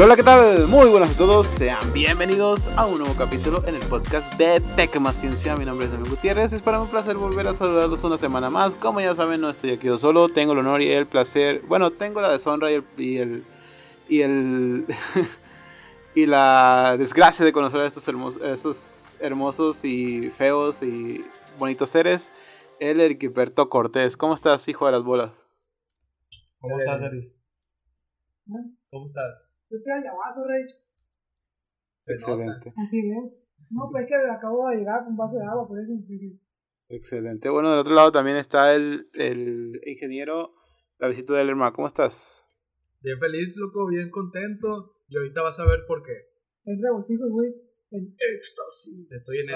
Hola, hola, ¿qué tal? Muy buenas a todos, sean bienvenidos a un nuevo capítulo en el podcast de Tecma Ciencia. Mi nombre es Damián Gutiérrez, es para mí un placer volver a saludarlos una semana más. Como ya saben, no estoy aquí yo solo, tengo el honor y el placer, bueno, tengo la deshonra y el... Y el, y, el y la desgracia de conocer a estos, hermosos, estos hermosos y feos y bonitos seres, el Erquiperto Cortés. ¿Cómo estás, hijo de las bolas? ¿Cómo estás, Eric? ¿Cómo estás? Yo estoy allá abajo, Rey. Excelente. Así es. No, pues es que acabo de llegar con un vaso de agua, por eso. Excelente. Bueno, del otro lado también está el, el ingeniero Davidito de Lerma. ¿Cómo estás? Bien feliz, loco, bien contento. Y ahorita vas a ver por qué. El regocijo, güey. El éxtasis. Estoy en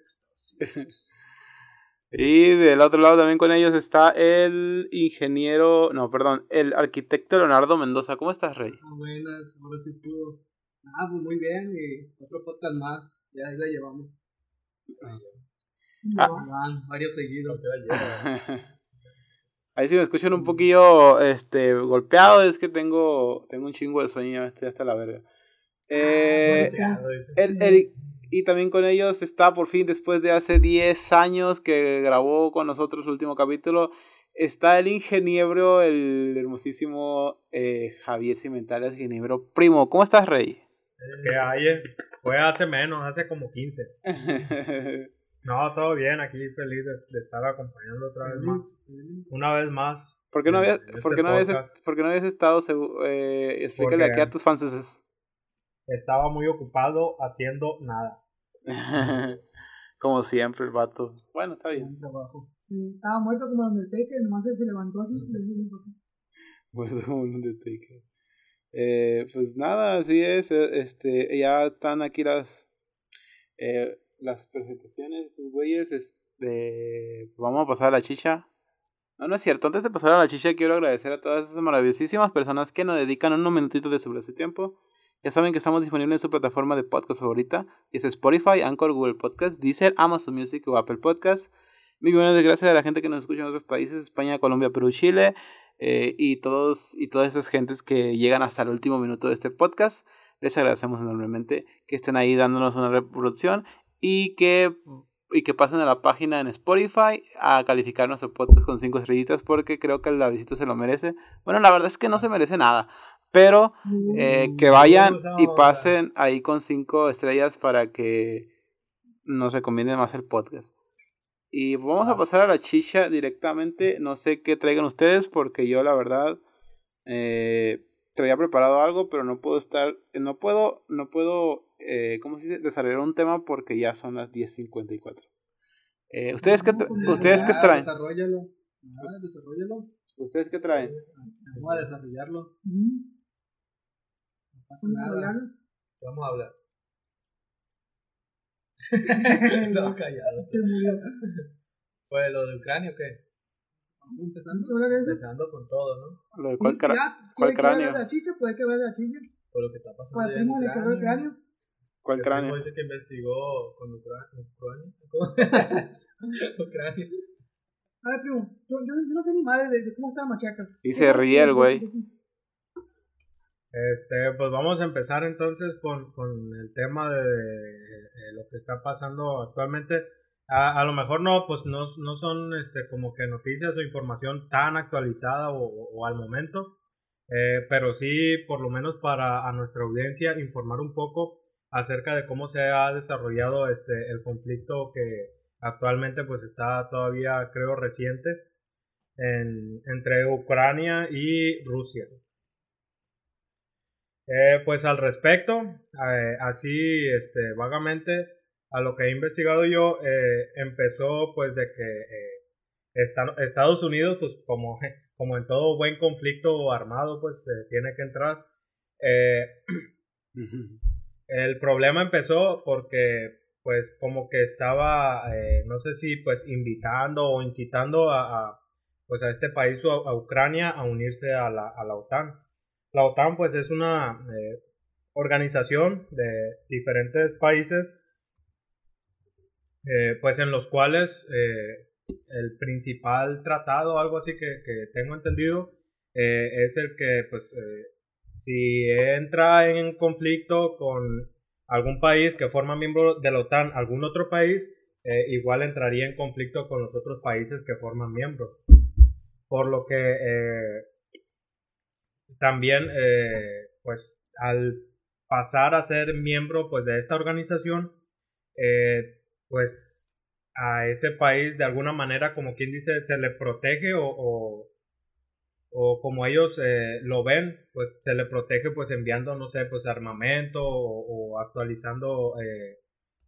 éxtasis. Y del otro lado también con ellos está el ingeniero, no, perdón, el arquitecto Leonardo Mendoza. ¿Cómo estás, Rey? Ah, buenas, ahora sí pudo. Ah, pues muy bien, y otro podcast más, ya ahí la llevamos. Ah. Van varios seguidos. Ahí si me escuchan un poquillo este, golpeado es que tengo, tengo un chingo de sueño, estoy hasta la verga. Eh, el, el, y también con ellos está por fin, después de hace 10 años que grabó con nosotros el último capítulo, está el ingeniero, el hermosísimo eh, Javier Cimentales, ingeniero primo. ¿Cómo estás, Rey? Que hay, fue hace menos, hace como 15. no, todo bien, aquí feliz de, estar acompañando otra vez más. Una vez más. ¿Por qué no habías, este ¿por qué no habías, ¿por qué no habías estado? Eh, explícale aquí a tus fans estaba muy ocupado haciendo nada. como siempre, el vato. Bueno, está bien. Estaba muerto como el Undertaker, nomás se levantó así. Muerto como el Undertaker. Eh, pues nada, así es. Eh, este, ya están aquí las eh, las presentaciones, sus güeyes. Este, vamos a pasar a la chicha. No, no es cierto. Antes de pasar a la chicha, quiero agradecer a todas esas maravillosísimas personas que nos dedican unos minutitos de su brazo tiempo ya saben que estamos disponibles en su plataforma de podcast favorita. Es Spotify, Anchor, Google Podcast, Deezer, Amazon Music o Apple Podcast. Muy buenas gracias a la gente que nos escucha en otros países, España, Colombia, Perú, Chile. Eh, y, todos, y todas esas gentes que llegan hasta el último minuto de este podcast. Les agradecemos enormemente que estén ahí dándonos una reproducción y que, y que pasen a la página en Spotify a calificar nuestro podcast con 5 estrellitas porque creo que el visita se lo merece. Bueno, la verdad es que no se merece nada, pero eh, que vayan y pasen ahí con cinco estrellas para que nos recomiende más el podcast. Y vamos a pasar a la chicha directamente. No sé qué traigan ustedes porque yo la verdad eh, traía preparado algo, pero no puedo estar, no puedo, no puedo, eh, ¿cómo se dice? Desarrollar un tema porque ya son las 10.54. Eh, ¿Ustedes qué, ¿ustedes qué traen? Desarrollalo. Ah, desarrollalo. ¿Ustedes qué traen? Vamos a desarrollarlo pasa nada. Vamos a hablar. no, callado. Pues lo de Ucrania, ¿o qué? Empezando. Empezando con todo, ¿no? Lo de cuál, ¿cuál cráneo? La chicha, puede que vaya la chicha. Por lo que está pasando. ¿Cuál primo le quedó el cráneo? ¿Cuál cráneo? Dice que investigó con Ucrania. Ucrania. A ver, primo, yo, yo, no sé ni madre de, de cómo está Machaca. Y se ríe el güey. Este, pues vamos a empezar entonces con, con el tema de, lo que está pasando actualmente. A, a, lo mejor no, pues no, no son este, como que noticias o información tan actualizada o, o al momento, eh, pero sí, por lo menos para a nuestra audiencia, informar un poco acerca de cómo se ha desarrollado este, el conflicto que actualmente pues está todavía, creo, reciente en, entre Ucrania y Rusia. Eh, pues al respecto, eh, así este, vagamente, a lo que he investigado yo, eh, empezó pues de que Estados Unidos, pues como, como en todo buen conflicto armado, pues tiene que entrar. el problema empezó porque pues como que estaba, no sé si pues invitando o incitando a, pues a este país o a, Ucrania a unirse a la, a la OTAN. La OTAN pues es una eh, organización de diferentes países eh, pues en los cuales eh, el principal tratado, algo así que, tengo entendido, es el que pues si entra en conflicto con algún país que forma miembro de la OTAN, algún otro país, eh, igual entraría en conflicto con los otros países que forman miembros. Por lo que eh, también, eh, pues, al pasar a ser miembro pues, de esta organización, pues a ese país de alguna manera, como quien dice, se le protege o, o, como ellos lo ven, pues se le protege pues enviando, no sé, pues armamento o, actualizando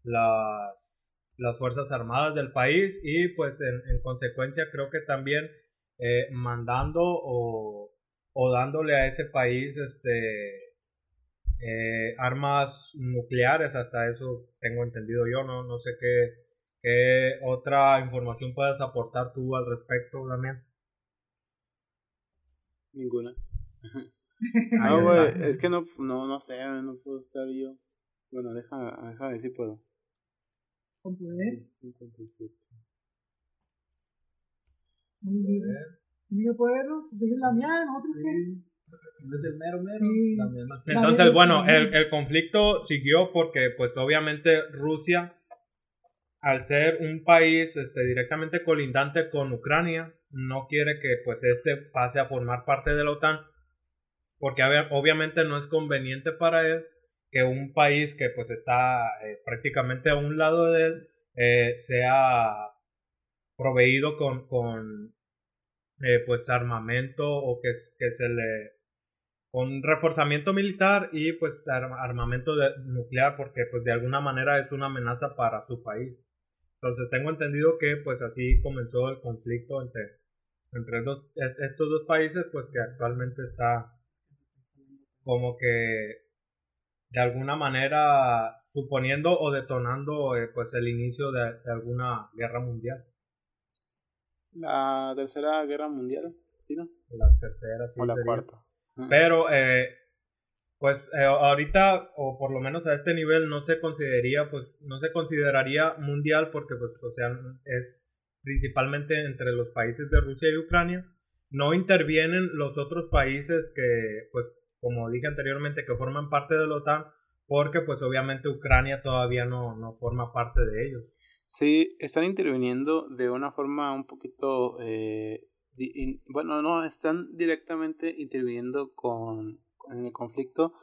las las Fuerzas Armadas del país y pues en, consecuencia creo que también eh, mandando o, o, dándole a ese país este eh, armas nucleares, hasta eso tengo entendido yo, no, no sé qué, qué otra información puedes aportar tú al respecto, también Ninguna. no, es que no, no, no sé, no puedo estar yo. Bueno, deja, deja ver si puedo con poder. Muy bien. Tiene que poderlo, pues es la mía, nosotros sí. Es el mero mero. Sí. Entonces, bueno, el, el conflicto siguió porque, pues, obviamente Rusia, al ser un país este, directamente colindante con Ucrania, no quiere que, pues, este pase a formar parte de la OTAN, porque obviamente no es conveniente para él que un país que pues está eh, prácticamente a un lado de él eh, sea proveído con, con eh, pues armamento o que, que se le con reforzamiento militar y pues armamento nuclear porque pues de alguna manera es una amenaza para su país. Entonces tengo entendido que pues así comenzó el conflicto entre, entre estos dos países pues que actualmente está como que de alguna manera suponiendo o detonando eh, pues el inicio de, alguna guerra mundial. La tercera guerra mundial, ¿sí no? La tercera, sí. O la cuarta. Pero eh, pues eh, ahorita o por lo menos a este nivel no se consideraría pues no se consideraría mundial porque pues o sea es principalmente entre los países de Rusia y Ucrania no intervienen los otros países que pues como dije anteriormente, que forman parte de la OTAN, porque pues obviamente Ucrania todavía no, no forma parte de ellos. Sí, están interviniendo de una forma un poquito, eh, bueno, no, están directamente interviniendo con, en el conflicto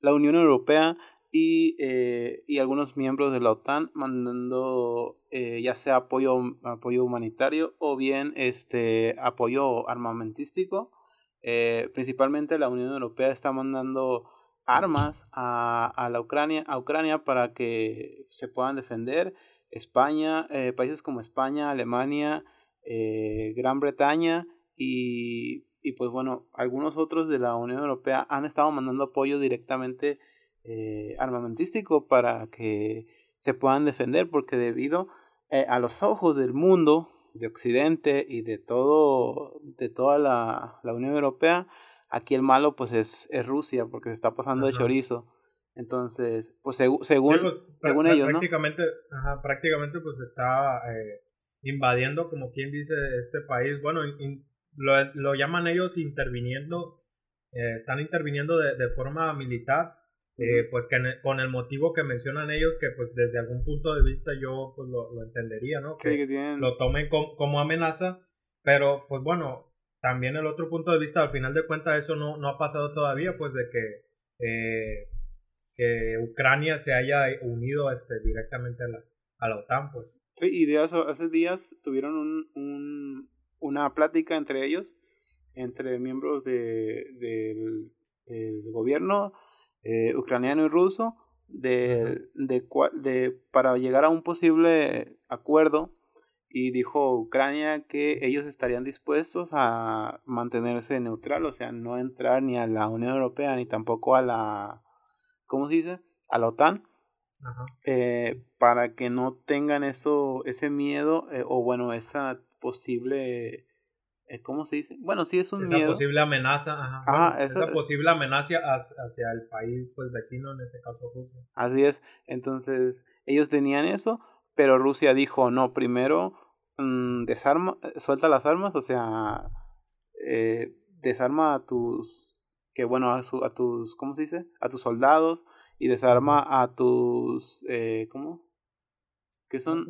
la Unión Europea y, eh, y algunos miembros de la OTAN mandando eh, ya sea apoyo, apoyo humanitario o bien este apoyo armamentístico eh, principalmente la Unión Europea está mandando armas a, a, la Ucrania, a Ucrania para que se puedan defender. España, eh, países como España, Alemania, eh, Gran Bretaña y, y, pues bueno, algunos otros de la Unión Europea han estado mandando apoyo directamente armamentístico para que se puedan defender porque debido a los ojos del mundo de Occidente y de todo, de toda la, la Unión Europea, aquí el malo pues es, es Rusia porque se está pasando de chorizo. Entonces, pues según, según ellos, prácticamente, Ajá, prácticamente pues está eh, invadiendo, como quien dice, este país. Bueno, lo, lo, llaman ellos interviniendo, eh, están interviniendo de, de forma militar eh, pues que con el motivo que mencionan ellos, que pues desde algún punto de vista yo pues lo, lo entendería, ¿no? Que, lo tomen como amenaza, pero pues bueno, también el otro punto de vista, al final de cuentas eso no, no ha pasado todavía, pues de que, eh, que Ucrania se haya unido este, directamente a la, a la OTAN, pues. Sí, y de hace días tuvieron un, un, una plática entre ellos, entre miembros de, del, del gobierno, eh, ucraniano y ruso de, de, de, para llegar a un posible acuerdo y dijo Ucrania que ellos estarían dispuestos a mantenerse neutral, o sea, no entrar ni a la Unión Europea ni tampoco a la, ¿cómo se dice? A la OTAN, eh, para que no tengan eso, ese miedo eh, o bueno, esa posible eh, ¿cómo se dice? Bueno, sí es un esa posible amenaza, ajá. esa, posible amenaza hacia, el país pues vecino, en este caso Rusia. Así es, entonces ellos tenían eso, pero Rusia dijo, no, primero mm, desarma, suelta las armas, o sea, eh, desarma a tus, que bueno, a, su, a tus, ¿cómo se dice? A tus soldados y desarma a tus, eh, ¿cómo? Que son,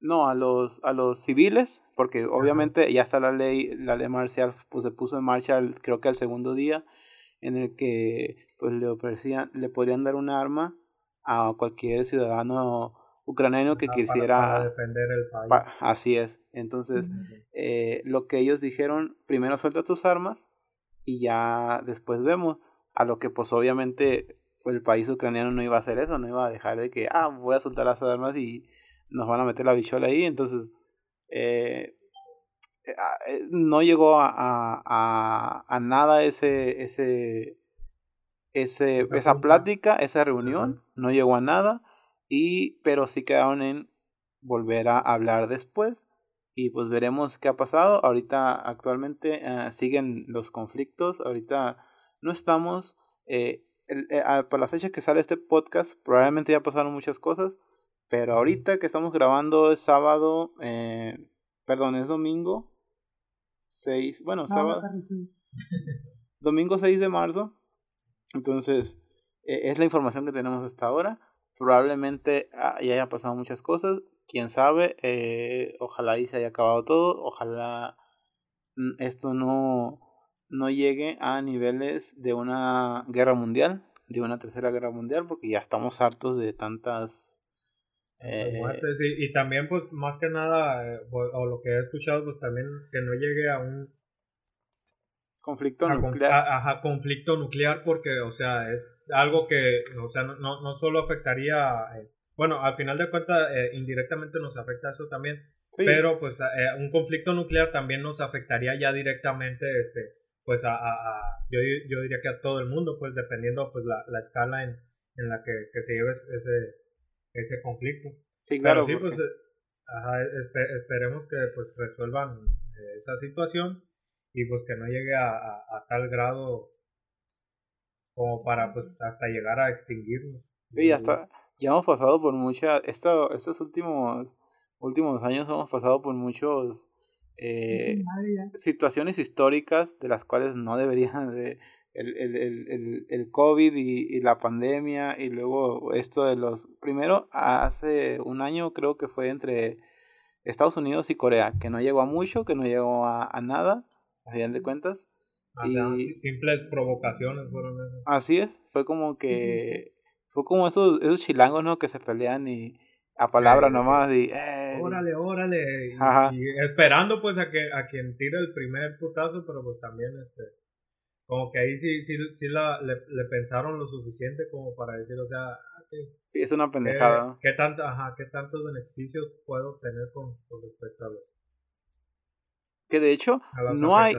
no, a los, a los civiles, porque obviamente ya está la ley, la ley marcial pues, se puso en marcha el- creo que al segundo día, en el que pues le ofrecían, le podrían dar un arma a cualquier ciudadano ucraniano que Ah, quisiera, para defender el país. pa- así es, entonces eh, lo que ellos dijeron, primero suelta tus armas y ya después vemos, a lo que pues obviamente el país ucraniano no iba a hacer eso, no iba a dejar de que, ah, voy a soltar las armas y nos van a meter la bichola ahí, entonces eh, eh, ah, eh, no llegó a, a, a, nada ese, ese, ese, Esa esa plática, esa reunión, no llegó a nada, y, pero sí quedaron en volver a hablar después y pues veremos qué ha pasado. Ahorita actualmente eh, siguen los conflictos, ahorita no estamos, eh, el- eh, ah, por la fecha que sale este podcast probablemente ya pasaron muchas cosas, pero ahorita que estamos grabando es sábado, eh, perdón, es domingo 6, bueno, No, sábado, domingo 6 de marzo. Entonces, eh, es la información que tenemos hasta ahora. Probablemente ah, ya haya pasado muchas cosas. Quién sabe. eh, ojalá y se haya acabado todo. Ojalá esto no, no llegue a niveles de una guerra mundial. De una tercera guerra mundial. Porque ya estamos hartos de tantas. Eh, muertes, y, y también pues más que nada eh, o, lo que he escuchado pues también que no llegue a un conflicto a nuclear. a- ajá, conflicto nuclear porque o sea es algo que o sea no, no, no solo afectaría eh, bueno al final de cuentas eh, indirectamente nos afecta eso también Sí, pero pues eh, un conflicto nuclear también nos afectaría ya directamente este pues a, a- a- yo, yo diría que a todo el mundo pues dependiendo pues la, la escala en, en la que, que se lleve ese ese conflicto sí, claro. pero sí, porque- pues, eh, ajá, espe- esperemos que pues resuelvan eh, esa situación y pues que no llegue a, a- tal grado como para pues hasta llegar a extinguirnos. Sí, ya está. Ya hemos pasado por muchas. Esto, estos últimos últimos años hemos pasado por muchos eh, situaciones históricas de las cuales no deberían de el, el, el, el, el COVID y, y la pandemia y luego esto de los primero hace un año creo que fue entre Estados Unidos y Corea que no llegó a mucho que no llegó a, a nada a final de cuentas y- si- simples provocaciones fueron esas. Así es, fue como que fue como esos esos chilangos, ¿no? Que se pelean y a palabra Eh, nomás y eh, Órale, órale. Y, Ajá. y esperando pues a que a quien tire el primer putazo, pero pues también este como que ahí sí, sí, sí la, le, le pensaron lo suficiente como para decir, o sea, ah, ¿qué, sí, es una pendejada. qué tanto, ajá, qué tantos beneficios puedo obtener con, con respecto a, los- Que de hecho no hay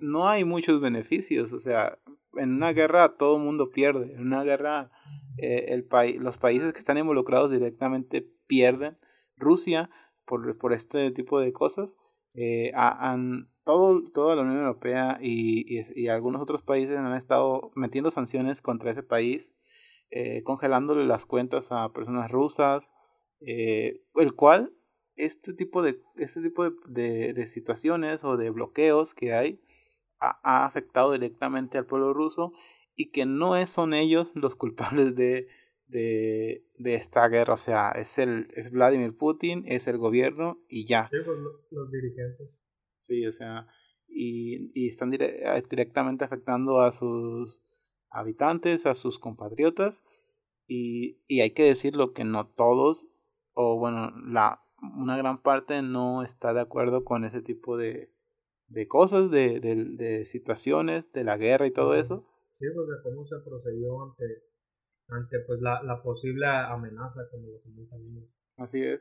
no hay muchos beneficios, o sea, en una guerra todo el mundo pierde, en una guerra eh, el país los países que están involucrados directamente pierden. Rusia por, por este tipo de cosas eh, ha- han todo, toda la Unión Europea y, y, algunos otros países han estado metiendo sanciones contra ese país, eh, congelándole las cuentas a personas rusas, eh, el cual este tipo de este tipo de, de, situaciones o de bloqueos que hay ha, ha afectado directamente al pueblo ruso y que no son ellos los culpables de, de, de esta guerra. O sea, es, el, es Vladimir Putin, es el gobierno y ya. Sí, pues lo- los dirigentes. Sí, o sea, y, y están dire- directamente afectando a sus habitantes, a sus compatriotas. Y, y hay que decirlo que no todos, o bueno, la, una gran parte no está de acuerdo con ese tipo de, de cosas, de, de, de situaciones, de la guerra y todo eso. Sí, de cómo se procedió ante, ante pues la, la posible amenaza, como lo comentan ellos. Así es.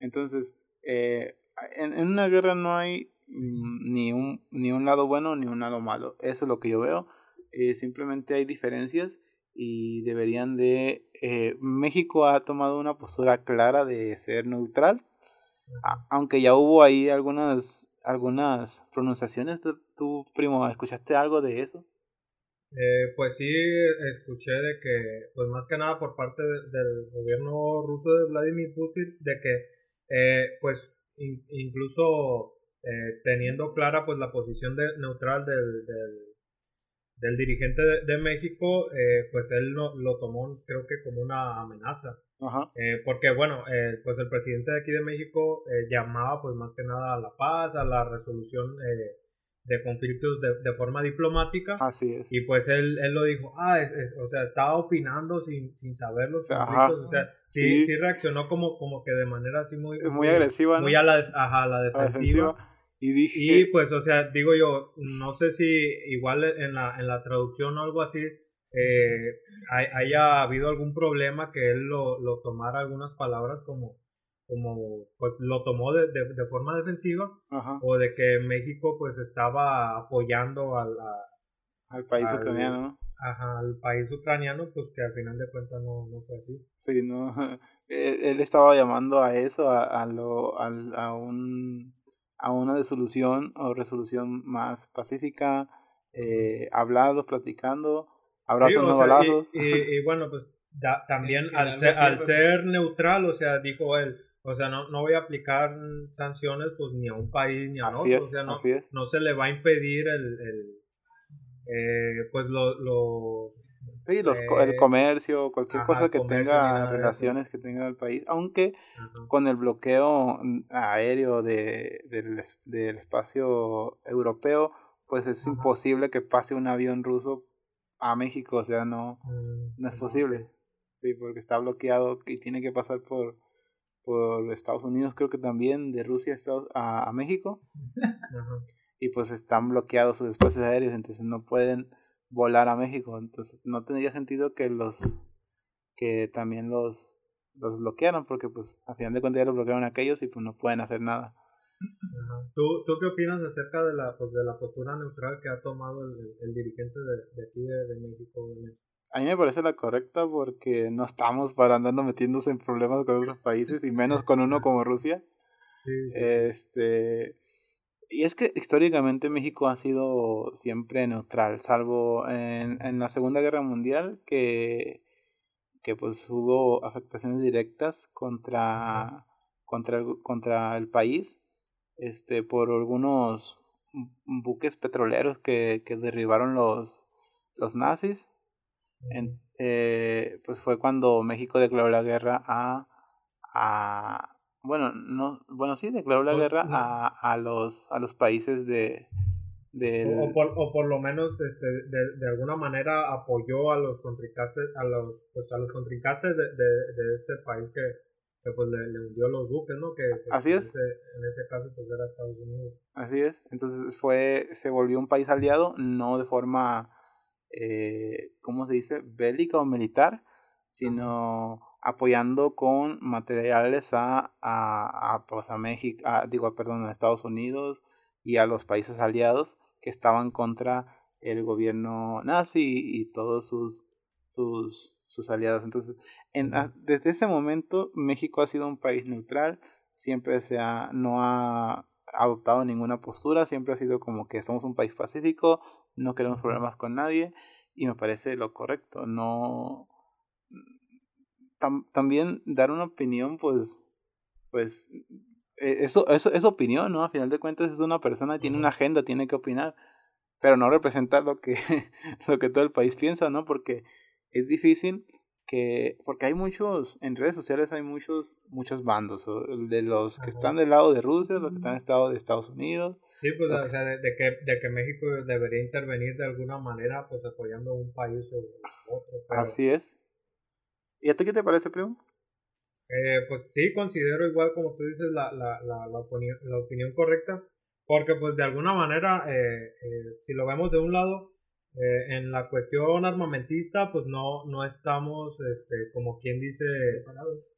Entonces, eh, en, en una guerra no hay mm, ni un, ni un lado bueno ni un lado malo. Eso es lo que yo veo. Eh, simplemente hay diferencias y deberían de... eh, México ha tomado una postura clara de ser neutral, a- aunque ya hubo ahí algunas algunas pronunciaciones. ¿Tú, tú, primo, escuchaste algo de eso? Eh, pues sí, escuché de que, pues más que nada por parte de- del gobierno ruso de Vladimir Putin, de que, eh, pues in- incluso eh, teniendo clara pues la posición de, neutral del, del, del dirigente de, de México, eh, pues él lo, lo, tomó creo que como una amenaza. Ajá. Eh, porque bueno, eh, pues el presidente de aquí de México eh, llamaba pues más que nada a la paz, a la resolución eh, de conflictos de, de, forma diplomática. Así es. Y pues él, él lo dijo, ah, es, es, o sea, estaba opinando sin, sin saber los conflictos, Ajá. o sea, sí, Sí. sí, reaccionó como, como que de manera así muy... Muy agresiva, ¿no? Muy a la, ajá, a la defensiva. Y dije, Y pues, o sea, digo yo, no sé si igual en la, en la traducción o algo así eh, hay- haya habido algún problema que él lo, lo tomara algunas palabras como, como pues, lo tomó de, de, de forma defensiva ajá, o de que México pues estaba apoyando a la- al país al- ucraniano, ¿no? ajá, al país ucraniano, pues que al final de cuentas no, no fue así. Sí, no. Él, él estaba llamando a eso, a, a, lo, al- a, un, a una disolución o resolución más pacífica, eh, hablando, platicando, abrazos, Sí, no y- balazos. y, y bueno, pues da- también al, ser, al ser neutral, o sea, dijo él, o sea, no, no voy a aplicar sanciones pues ni a un país ni a Así otro, es, o sea, no, así es. no se le va a impedir el, el eh, pues lo, lo Sí, los, co- el eh, comercio, cualquier ajá, cosa que tenga relaciones que tenga el país, aunque ajá, con el bloqueo mm, aéreo de, del, del espacio europeo, pues es Ajá. imposible que pase un avión ruso a México, o sea, no, mm, no es posible. Sí, porque está bloqueado y tiene que pasar por, por Estados Unidos, creo que también de Rusia a, Estados- a, a México, ajá. y pues están bloqueados sus espacios aéreos, entonces no pueden volar a México, entonces no tendría sentido que los que también los los bloquearan porque pues a final de cuentas ya los bloquearon aquellos y pues no pueden hacer nada. Ajá. ¿Tú, ¿Tú qué opinas acerca de la, pues, de la postura neutral que ha tomado el, el dirigente de, de aquí de, de México? obviamente? A mí me parece la correcta porque no estamos para andarnos metiéndose en problemas con otros países y menos con uno como Rusia. Sí, sí, sí. Este y es que históricamente México ha sido siempre neutral, salvo en, en la Segunda Guerra Mundial que, que pues hubo afectaciones directas contra, contra, el, contra el país este por algunos buques petroleros que, que derribaron los, los nazis. En, eh, pues fue cuando México declaró la guerra a, a bueno, no, bueno, sí, declaró la guerra a, a los a los países de del, O, por, o por lo menos este, de, de alguna manera apoyó a los contrincantes a los pues, a los contrincantes de, de, de este país que, que pues le, le hundió los buques no que pues, Así en es. ese, en ese caso pues era Estados Unidos Así es. Entonces fue, se volvió un país aliado, no de forma, eh, ¿cómo se dice? Bélica o militar, sino apoyando con materiales a, a, a, pues, a México, a- digo, perdón, a Estados Unidos y a los países aliados que estaban contra el gobierno nazi y todos sus, sus, sus aliados. Entonces, en, desde ese momento, México ha sido un país neutral, siempre se ha, no ha adoptado ninguna postura, siempre ha sido como que somos un país pacífico, no queremos problemas con nadie y me parece lo correcto, no tam- también dar una opinión pues pues eh, eso, eso es opinión, ¿no? A final de cuentas es una persona, tiene una agenda, tiene que opinar, pero no representa lo que lo que todo el país piensa, ¿no? Porque es difícil que porque hay muchos en redes sociales hay muchos muchos bandos de los que están del lado de Rusia los que están del lado de Estados Unidos sí pues o sea de, de que de que México debería intervenir de alguna manera pues apoyando a un país o otro pero, así es. Y a ti qué te parece primo Eh, pues sí, considero igual como tú dices la, la, la, la, opinión, la opinión correcta, porque pues de alguna manera, eh, eh, si lo vemos de un lado, eh, en la cuestión armamentista, pues no, no estamos, este, como quien dice, Preparados.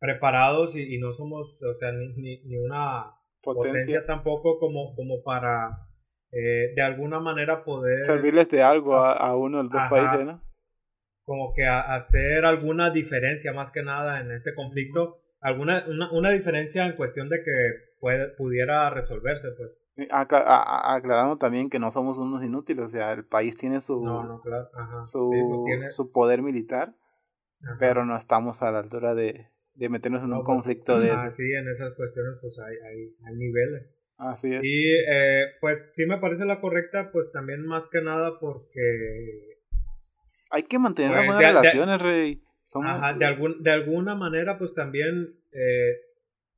preparados y, y no somos, o sea, ni, ni, ni una potencia, potencia tampoco como, como para eh, de alguna manera poder servirles de algo a, a uno de los dos Ajá. países no como que a- hacer alguna diferencia más que nada en este conflicto, alguna una, una diferencia en cuestión de que puede, pudiera resolverse, pues. Acla- aclarando también que no somos unos inútiles o sea el país tiene su No, no, claro, ajá. su, Sí, pues tiene- su poder militar ajá. pero no estamos a la altura de, de meternos en No, un pues, conflicto de ah, sí, en esas cuestiones pues hay, hay, hay niveles. Así es. Y eh, pues sí me parece la correcta, pues también más que nada porque Hay que mantener Pues, las buenas de- de- relaciones, Rey. Somos- Ajá, de, algún, de alguna manera, pues también eh,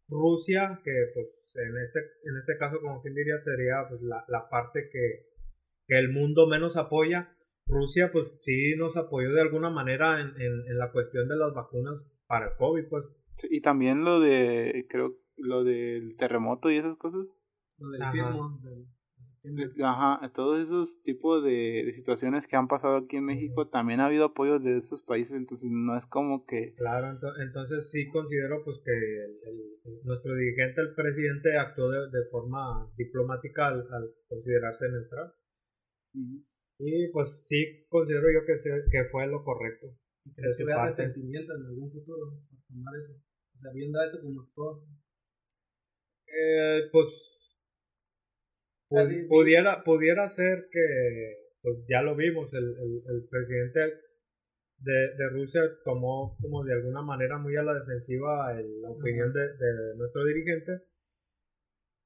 Rusia, que pues en este, en este caso, como quien diría, sería pues, la, la parte que, que el mundo menos apoya. Rusia, pues sí nos apoyó de alguna manera en, en, en la cuestión de las vacunas para el COVID, pues. Sí, Y también lo de, creo, lo del terremoto y esas cosas. Lo del Ajá. sismo. del- De- Ajá, todos esos tipos de, de situaciones que han pasado aquí en México, también ha habido apoyo de esos países, entonces no es como que... Claro, ento- entonces sí considero pues que el- el- nuestro dirigente, el presidente, actuó de, de forma diplomática al, al considerarse neutral. Y pues sí considero yo que, se- que fue lo correcto. ¿Y ¿Crees que vea resentimiento en algún futuro por tomar eso? O sea, viendo eso como actuó. Eh, pues pu- Así, pudiera, pudiera ser que, pues ya lo vimos, el, el, el presidente de, de Rusia tomó como de alguna manera muy a la defensiva el- la opinión de, de nuestro dirigente,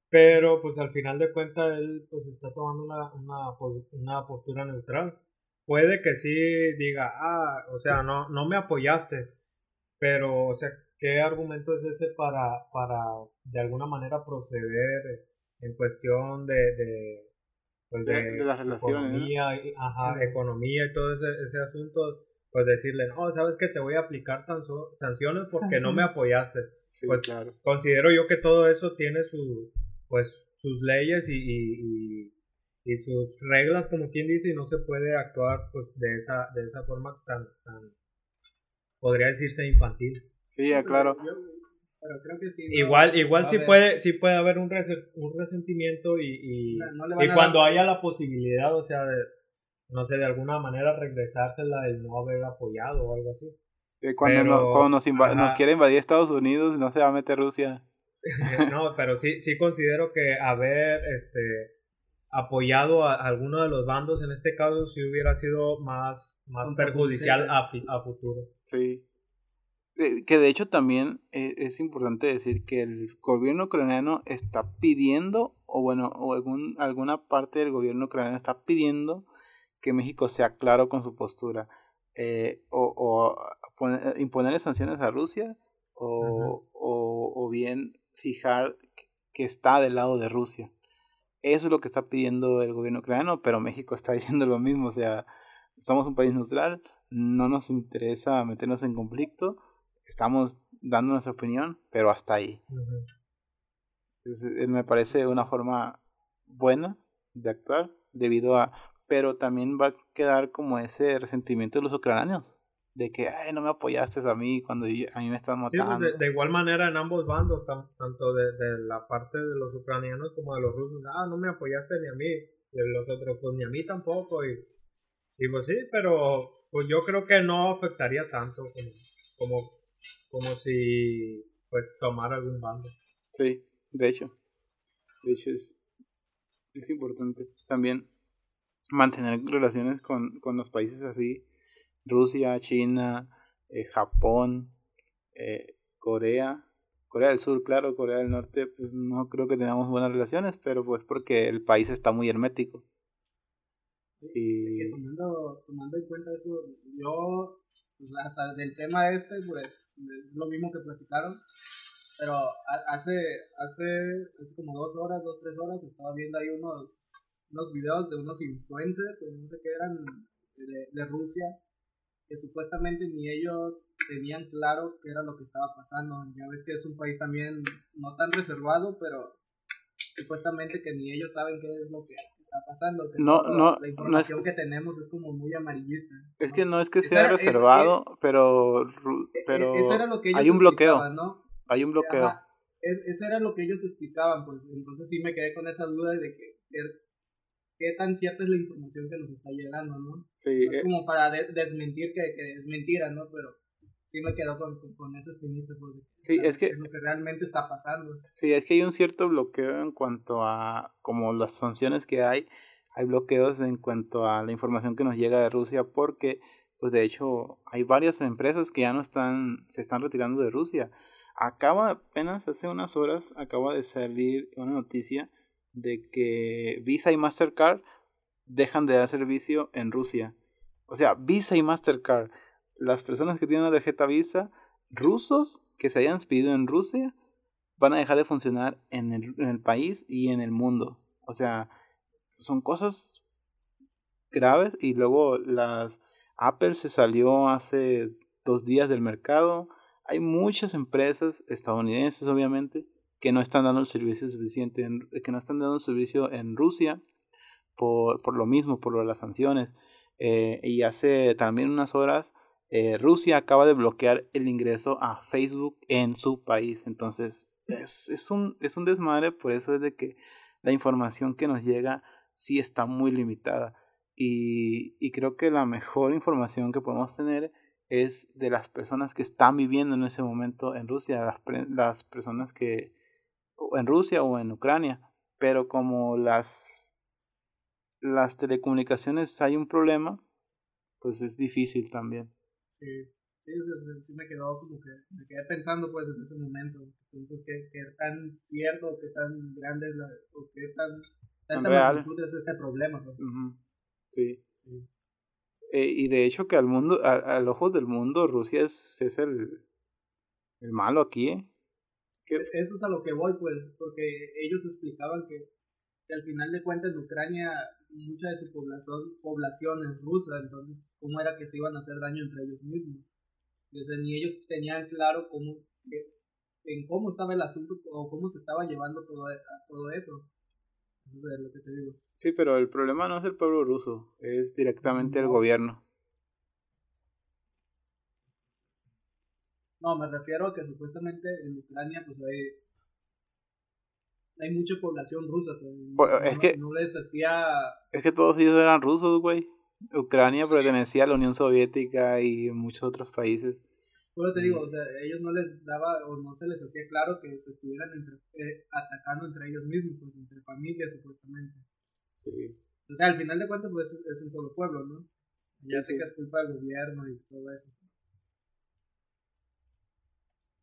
pero pues al final de cuentas él pues está tomando una, una, pos- una postura neutral. Puede que sí diga, ah, o sea, no, no me apoyaste, pero, o sea, ¿qué argumento es ese para, para de alguna manera proceder en cuestión de, de, pues De- de las relaciones, ¿no? economía, y- ajá, Sí. economía y todo ese, ese asunto? Pues decirle, no, sabes que te voy a aplicar sanciones porque no me apoyaste. Sí, Pues, claro. Considero yo que todo eso tiene su, pues, sus leyes y, y, y- y sus reglas, como quien dice, y no se puede actuar pues, de, esa, de esa forma tan, tan, podría decirse infantil. Sí, claro. Pero creo que sí. ¿no? Igual, igual sí haber- puede, sí puede haber un, rese- un resentimiento y, y, O sea, no le van y a cuando dar- haya la posibilidad, o sea, de, no sé, de alguna manera regresársela el no haber apoyado o algo así. Cuando, Pero, no- cuando nos, inva- nos quiere invadir Estados Unidos, no se va a meter Rusia. No, pero sí, sí considero que haber este apoyado a alguno de los bandos en este caso sí hubiera sido más, más perjudicial a, futuro. Sí. Eh, Que de hecho también eh, es importante decir que el gobierno ucraniano está pidiendo, o bueno, o algún, alguna parte del gobierno ucraniano está pidiendo que México sea claro con su postura. Eh, o o poner- imponerle sanciones a Rusia, o, o, o bien fijar que está del lado de Rusia. Eso es lo que está pidiendo el gobierno ucraniano, pero México está diciendo lo mismo, o sea, somos un país neutral, no nos interesa meternos en conflicto, estamos dando nuestra opinión, pero hasta ahí. Entonces, eh, me parece una forma buena de actuar, debido a... Pero también va a quedar como ese resentimiento de los ucranianos, de que, ay, no me apoyaste a mí cuando yo- a mí me están Sí, pues, matando. de, de igual manera en ambos bandos, tan- tanto de, de la parte de los ucranianos como de los rusos, ah, no me apoyaste ni a mí, y los otros, pues ni a mí tampoco, y, y pues sí, pero pues yo creo que no afectaría tanto como, como, como si pues tomara algún bando. Sí, de hecho. De hecho es, es importante también mantener relaciones con, con los países así. Rusia, China, eh, Japón, eh, Corea. Corea del Sur, claro, Corea del Norte, pues no creo que tengamos buenas relaciones, pero pues porque el país está muy hermético. que Y tomando, tomando en cuenta eso, yo, pues, hasta del tema este, pues, es lo mismo que platicaron, pero ha- hace, hace, hace como dos horas, dos, tres horas, estaba viendo ahí unos, unos videos de unos influencers, o no sé qué eran, de, de Rusia, que supuestamente ni ellos tenían claro qué era lo que estaba pasando. Ya ves que es un país también no tan reservado, pero supuestamente que ni ellos saben qué es lo que está pasando. que No, no, La no es- información que tenemos es como muy amarillista. es que no es que sea era- es- reservado, pero, E- e- pero Eso era lo que ellos hay un bloqueo, hay un bloqueo. Ajá, es- eso era lo que ellos explicaban, pues entonces sí me quedé con esa duda de que- qué tan cierta es la información que nos está llegando, ¿no? Sí, No es eh, como para de- desmentir que, que es mentira, ¿no? Pero sí me quedo con, con, con esa espinita, pues, Sí, es que- lo que realmente está pasando. Sí, es que hay un cierto bloqueo en cuanto a como las sanciones que hay, hay bloqueos en cuanto a la información que nos llega de Rusia porque pues de hecho hay varias empresas que ya no están se están retirando de Rusia. Acaba apenas hace unas horas acaba de salir una noticia de que Visa y Mastercard dejan de dar servicio en Rusia. O sea, Visa y Mastercard, las personas que tienen una tarjeta Visa, rusos que se hayan expedido en Rusia, van a dejar de funcionar en el, en el país y en el mundo. O sea, son cosas graves y luego las Apple se salió hace dos días del mercado. Hay muchas empresas estadounidenses, obviamente, que no están dando el servicio suficiente, en, que no están dando el servicio en Rusia por, por lo mismo, por las sanciones. Eh, y hace también unas horas, eh, Rusia acaba de bloquear el ingreso a Facebook en su país. Entonces, es, es, un, es un desmadre, por eso es de que la información que nos llega sí está muy limitada. Y, y creo que la mejor información que podemos tener es de las personas que están viviendo en ese momento en Rusia, las, las personas que en Rusia o en Ucrania, pero como las las telecomunicaciones hay un problema, pues es difícil también. Sí, sí, sí me quedó como que me quedé pensando pues en ese momento, entonces qué, qué tan cierto, qué tan grande es la, o qué tan, tan real es este problema. Pues. Sí. sí. Eh, y de hecho que al mundo, a, al ojo del mundo, Rusia es, es el, el malo aquí, ¿eh? Eso es a lo que voy, pues, porque ellos explicaban que, que al final de cuentas en Ucrania mucha de su población, población es rusa, entonces, ¿cómo era que se iban a hacer daño entre ellos mismos? Entonces, ni ellos tenían claro cómo, en cómo estaba el asunto o cómo se estaba llevando todo, todo eso. Eso es lo que te digo. Sí, pero el problema no es el pueblo ruso, es directamente el gobierno. No, me refiero a que supuestamente en Ucrania pues hay hay mucha población rusa. Pues, pues es que, no les hacía... Es que todos ellos eran rusos, güey. Ucrania pertenecía a la Unión Soviética y muchos otros países. Pero te digo, o sea, ellos no les daba o no se les hacía claro que se estuvieran entre, eh, atacando entre ellos mismos, pues entre familias supuestamente. Sí. O sea, al final de cuentas, pues es un solo pueblo, ¿no? Ya sé que es culpa del gobierno y todo eso.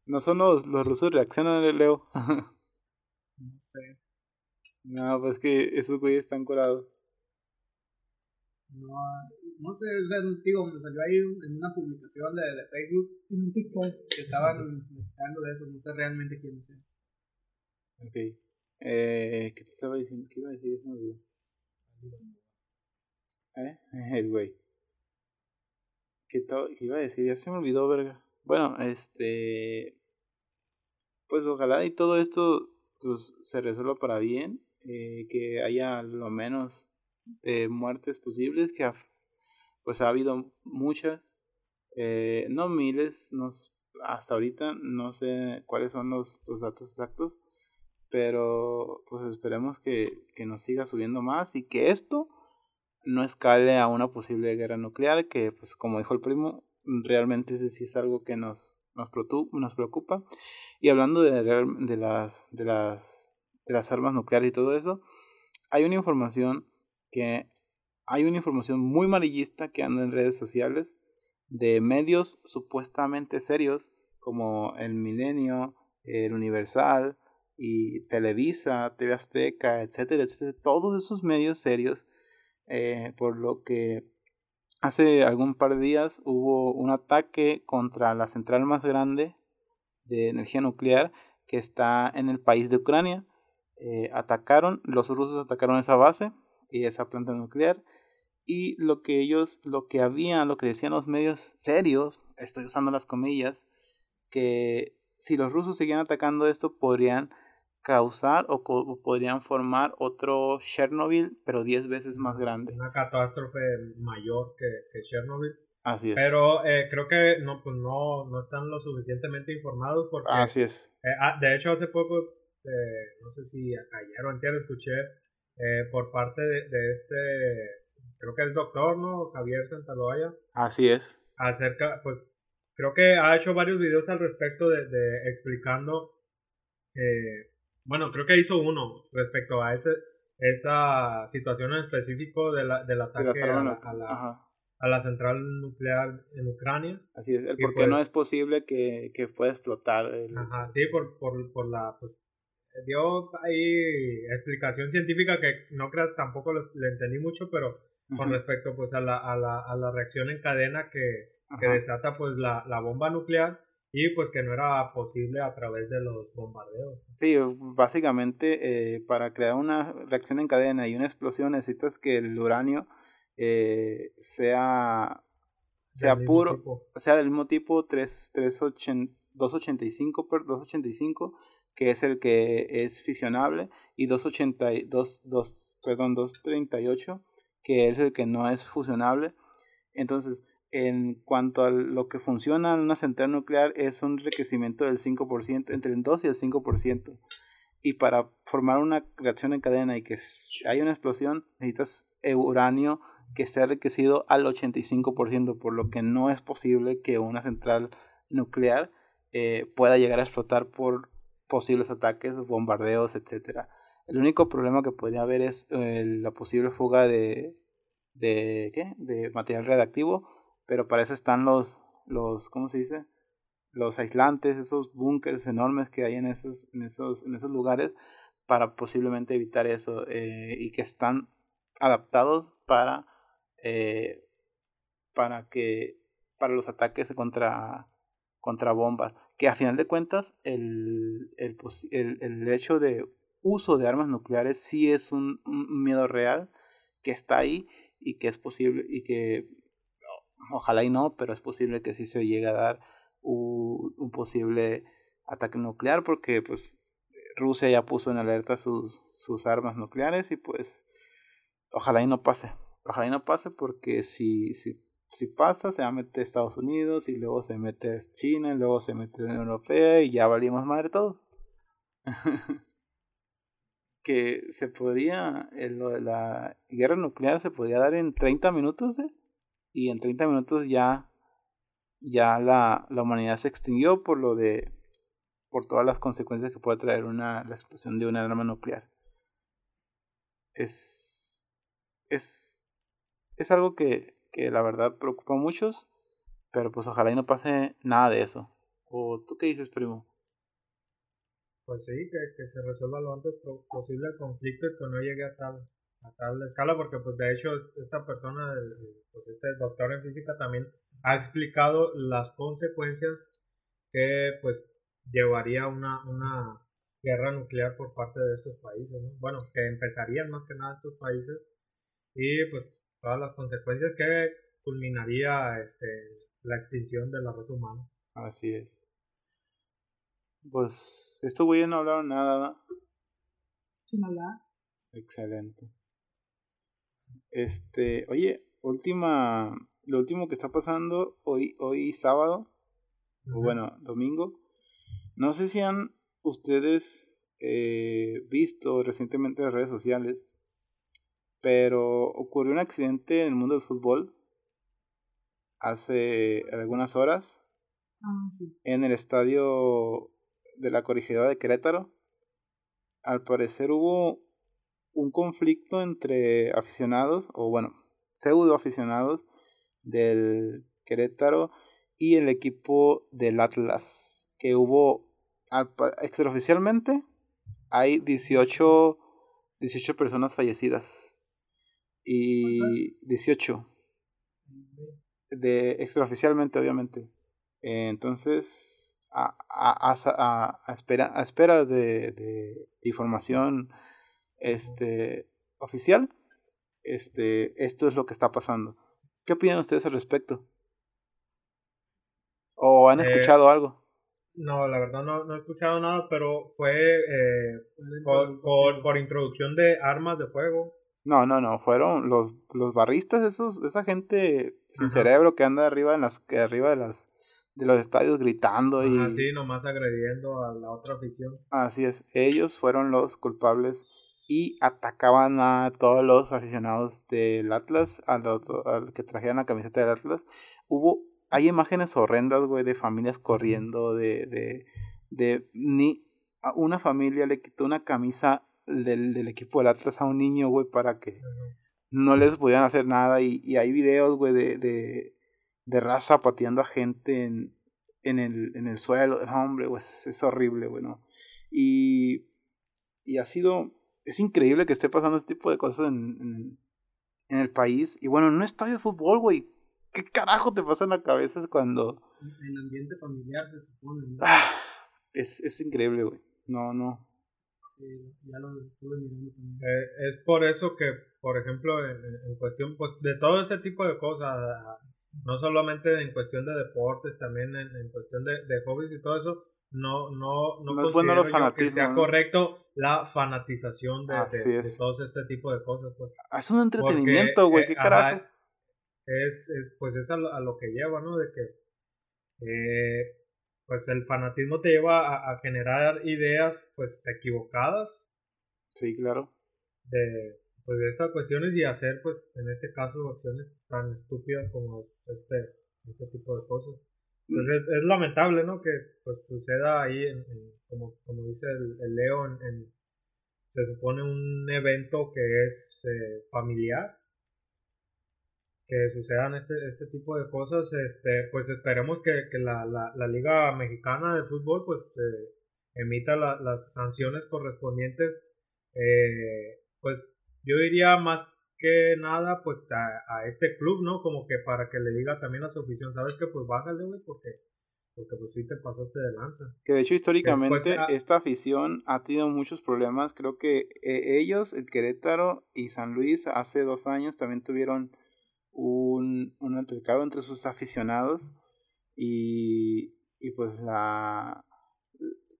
No son los, los rusos reaccionan, Leo. No sé. No, pues que esos güeyes están curados. No, no sé, o sea, digo, me salió ahí en una publicación de, de Facebook, en un TikTok, que estaban hablando de eso, no sé realmente quién es. Ok. Eh, ¿Qué te estaba diciendo? ¿Qué iba a decir? No ¿Eh? El güey. ¿Qué, ¿Qué iba a decir? Ya se me olvidó, verga. Bueno, este. Pues ojalá y todo esto pues se resuelva para bien, eh, que haya lo menos de muertes posibles, que pues ha habido muchas, eh, no miles, no, hasta ahorita no sé cuáles son los, los datos exactos, pero pues esperemos que, que nos siga subiendo más y que esto no escale a una posible guerra nuclear, que pues como dijo el primo, realmente ese sí es algo que nos, nos, nos preocupa. Y hablando de, de, las, de, las, de las armas nucleares y todo eso, hay una información que hay una información muy amarillista que anda en redes sociales de medios supuestamente serios como el Milenio, el Universal y Televisa, TV Azteca, etcétera, etcétera, todos esos medios serios, eh, por lo que Hace algún par de días hubo un ataque contra la central más grande de energía nuclear que está en el país de Ucrania. Eh, atacaron, los rusos atacaron esa base y esa planta nuclear y lo que ellos, lo que había, lo que decían los medios serios, estoy usando las comillas, que si los rusos seguían atacando esto podrían causar o, podrían formar otro Chernobyl, pero 10 veces más grande. Una catástrofe mayor que, que Chernobyl. Así es. Pero eh, creo que no, pues no, no están lo suficientemente informados porque... Así es. Eh, ah, de hecho, hace poco, eh, no sé si ayer o antes escuché por parte de, de, este, creo que es doctor, ¿no? Javier Santaloya. Así es. Acerca, pues creo que ha hecho varios videos al respecto de, de explicando bueno, creo que hizo uno respecto a ese, esa situación en específico de la, del ataque a, la, a, la, central nuclear en Ucrania. Así es, el por qué no es pues posible que, que pueda explotar. Ajá, sí, por, por, por la, pues, dio ahí explicación científica que no creas tampoco le, le entendí mucho, pero con respecto pues a la, a la, a la reacción en cadena que, que desata pues la, la bomba nuclear y pues que no era posible a través de los bombardeos. Sí, básicamente eh, para crear una reacción en cadena y una explosión necesitas que el uranio eh, sea, sea Del mismo puro, tipo. sea del mismo tipo 3, 380 285, per- 285, que es el que es fisionable, y 282, 2, perdón, 238, que es el que no es fusionable. Entonces, en cuanto a lo que funciona en una central nuclear, es un enriquecimiento del 5%, entre el 2 y el 5%. Y para formar una reacción en cadena y que haya una explosión, necesitas eh, uranio que esté enriquecido al 85%, por lo que no es posible que una central nuclear eh, pueda llegar a explotar por posibles ataques, bombardeos, etcétera. El único problema que podría haber es eh, la posible fuga de, de, ¿qué? de material radiactivo, pero para eso están los, los ¿cómo se dice? Los aislantes, esos búnkers enormes que hay en esos, en esos, en esos lugares para posiblemente evitar eso eh, y que están adaptados para eh, para que para los ataques contra contra bombas que a final de cuentas el, el, el hecho de uso de armas nucleares sí es un, un miedo real que está ahí y que es posible y que ojalá y no pero es posible que sí se llegue a dar un, un posible ataque nuclear porque pues Rusia ya puso en alerta sus, sus armas nucleares y pues ojalá y no pase. Ojalá y no pase porque si, si, si pasa se va a meter Estados Unidos y luego se mete China y luego se mete la Unión Europea y ya valimos madre todo. que se podría, el- lo de la guerra nuclear se podría dar en 30 minutos ¿eh? Y en 30 minutos ya, ya la, la humanidad se extinguió por lo de por todas las consecuencias que puede traer una, la explosión de una arma nuclear. Es, es, es algo que, que la verdad preocupa a muchos, pero pues ojalá y no pase nada de eso. ¿O tú qué dices, primo? Pues sí, que, que se resuelva lo antes posible el conflicto y que no llegue a tal, a tal escala, porque pues de hecho esta persona, pues este doctor en física también ha explicado las consecuencias que pues llevaría una, una guerra nuclear por parte de estos países, ¿no? Bueno, que empezarían más que nada estos países y pues todas las consecuencias que culminaría este, la extinción de la raza humana. Así es. Pues estos güeyes no hablaron nada. Sin hablar. Excelente. Este, oye, última, lo último que está pasando hoy, hoy sábado, o bueno, domingo. No sé si han ustedes eh, visto recientemente en las redes sociales, pero ocurrió un accidente en el mundo del fútbol hace algunas horas Ah, sí. en el estadio de la corregidora de Querétaro. Al parecer hubo un conflicto entre aficionados, o bueno, pseudo aficionados del Querétaro y el equipo del Atlas. Que hubo, extraoficialmente, hay 18, 18 personas fallecidas. Y 18 de extraoficialmente obviamente entonces a, a, a, a- espera a espera de, de información este oficial este esto es lo que está pasando qué opinan ustedes al respecto o han Eh, escuchado algo No, la verdad no, no he escuchado nada, pero fue eh, por, por, por introducción de armas de fuego. no no no fueron los los barristas esos esa gente sin Ajá. cerebro que anda arriba en las que arriba de las de los estadios gritando y Así, nomás agrediendo a la otra afición. Así es, ellos fueron los culpables y atacaban a todos los aficionados del Atlas, a los al que trajeran la camiseta del Atlas. Hubo, hay imágenes horrendas, güey, de familias corriendo, de, de, de, ni, una familia le quitó una camisa del, del equipo del Atlas a un niño, güey, para que no les pudieran hacer nada y, hay videos, güey, de, de, de raza pateando a gente en, en, el, en el suelo. No, hombre, güey, es, horrible, güey. Y y ha sido, es increíble que esté pasando este tipo de cosas en, en, en el país. Y bueno, en un estadio de fútbol, güey, ¿qué carajo te pasa en la cabeza cuando... En ambiente familiar se supone, ¿no? Ah, es, es increíble, güey. No, no. Sí, ya lo estuve mirando también. Eh, es por eso que, por ejemplo, en, en cuestión pues, de todo ese tipo de cosas, no solamente en cuestión de deportes, también en, en cuestión de, de hobbies y todo eso, no, no, no, No es bueno los que sea correcto la fanatización de, de, de es. todos este tipo de cosas. Pues. Es un entretenimiento, güey, eh, qué ajá, carajo. es, es, pues es a lo, a lo que lleva, ¿no? De que eh, pues el fanatismo te lleva a, a generar ideas pues equivocadas Sí, claro. de, pues, de estas cuestiones y hacer, pues, en este caso, acciones tan estúpidas como este, este tipo de cosas. Pues es, lamentable, ¿no? Que pues suceda ahí, en, como, como dice el, el Leo, en- se supone un evento que es eh, familiar, que sucedan este, este tipo de cosas, este, pues esperemos que, que la, la, la Liga Mexicana de Fútbol, pues, eh, emita la- las sanciones correspondientes eh, pues yo diría más que nada pues a, a este club, ¿no? Como que para que le diga también a su afición, ¿sabes qué? Pues bájale, güey, porque, porque pues sí te pasaste de lanza. Que de hecho históricamente Después, ah- esta afición ha tenido muchos problemas. Creo que eh, ellos, el Querétaro y San Luis, hace dos años también tuvieron un, un altercado entre sus aficionados y, y pues la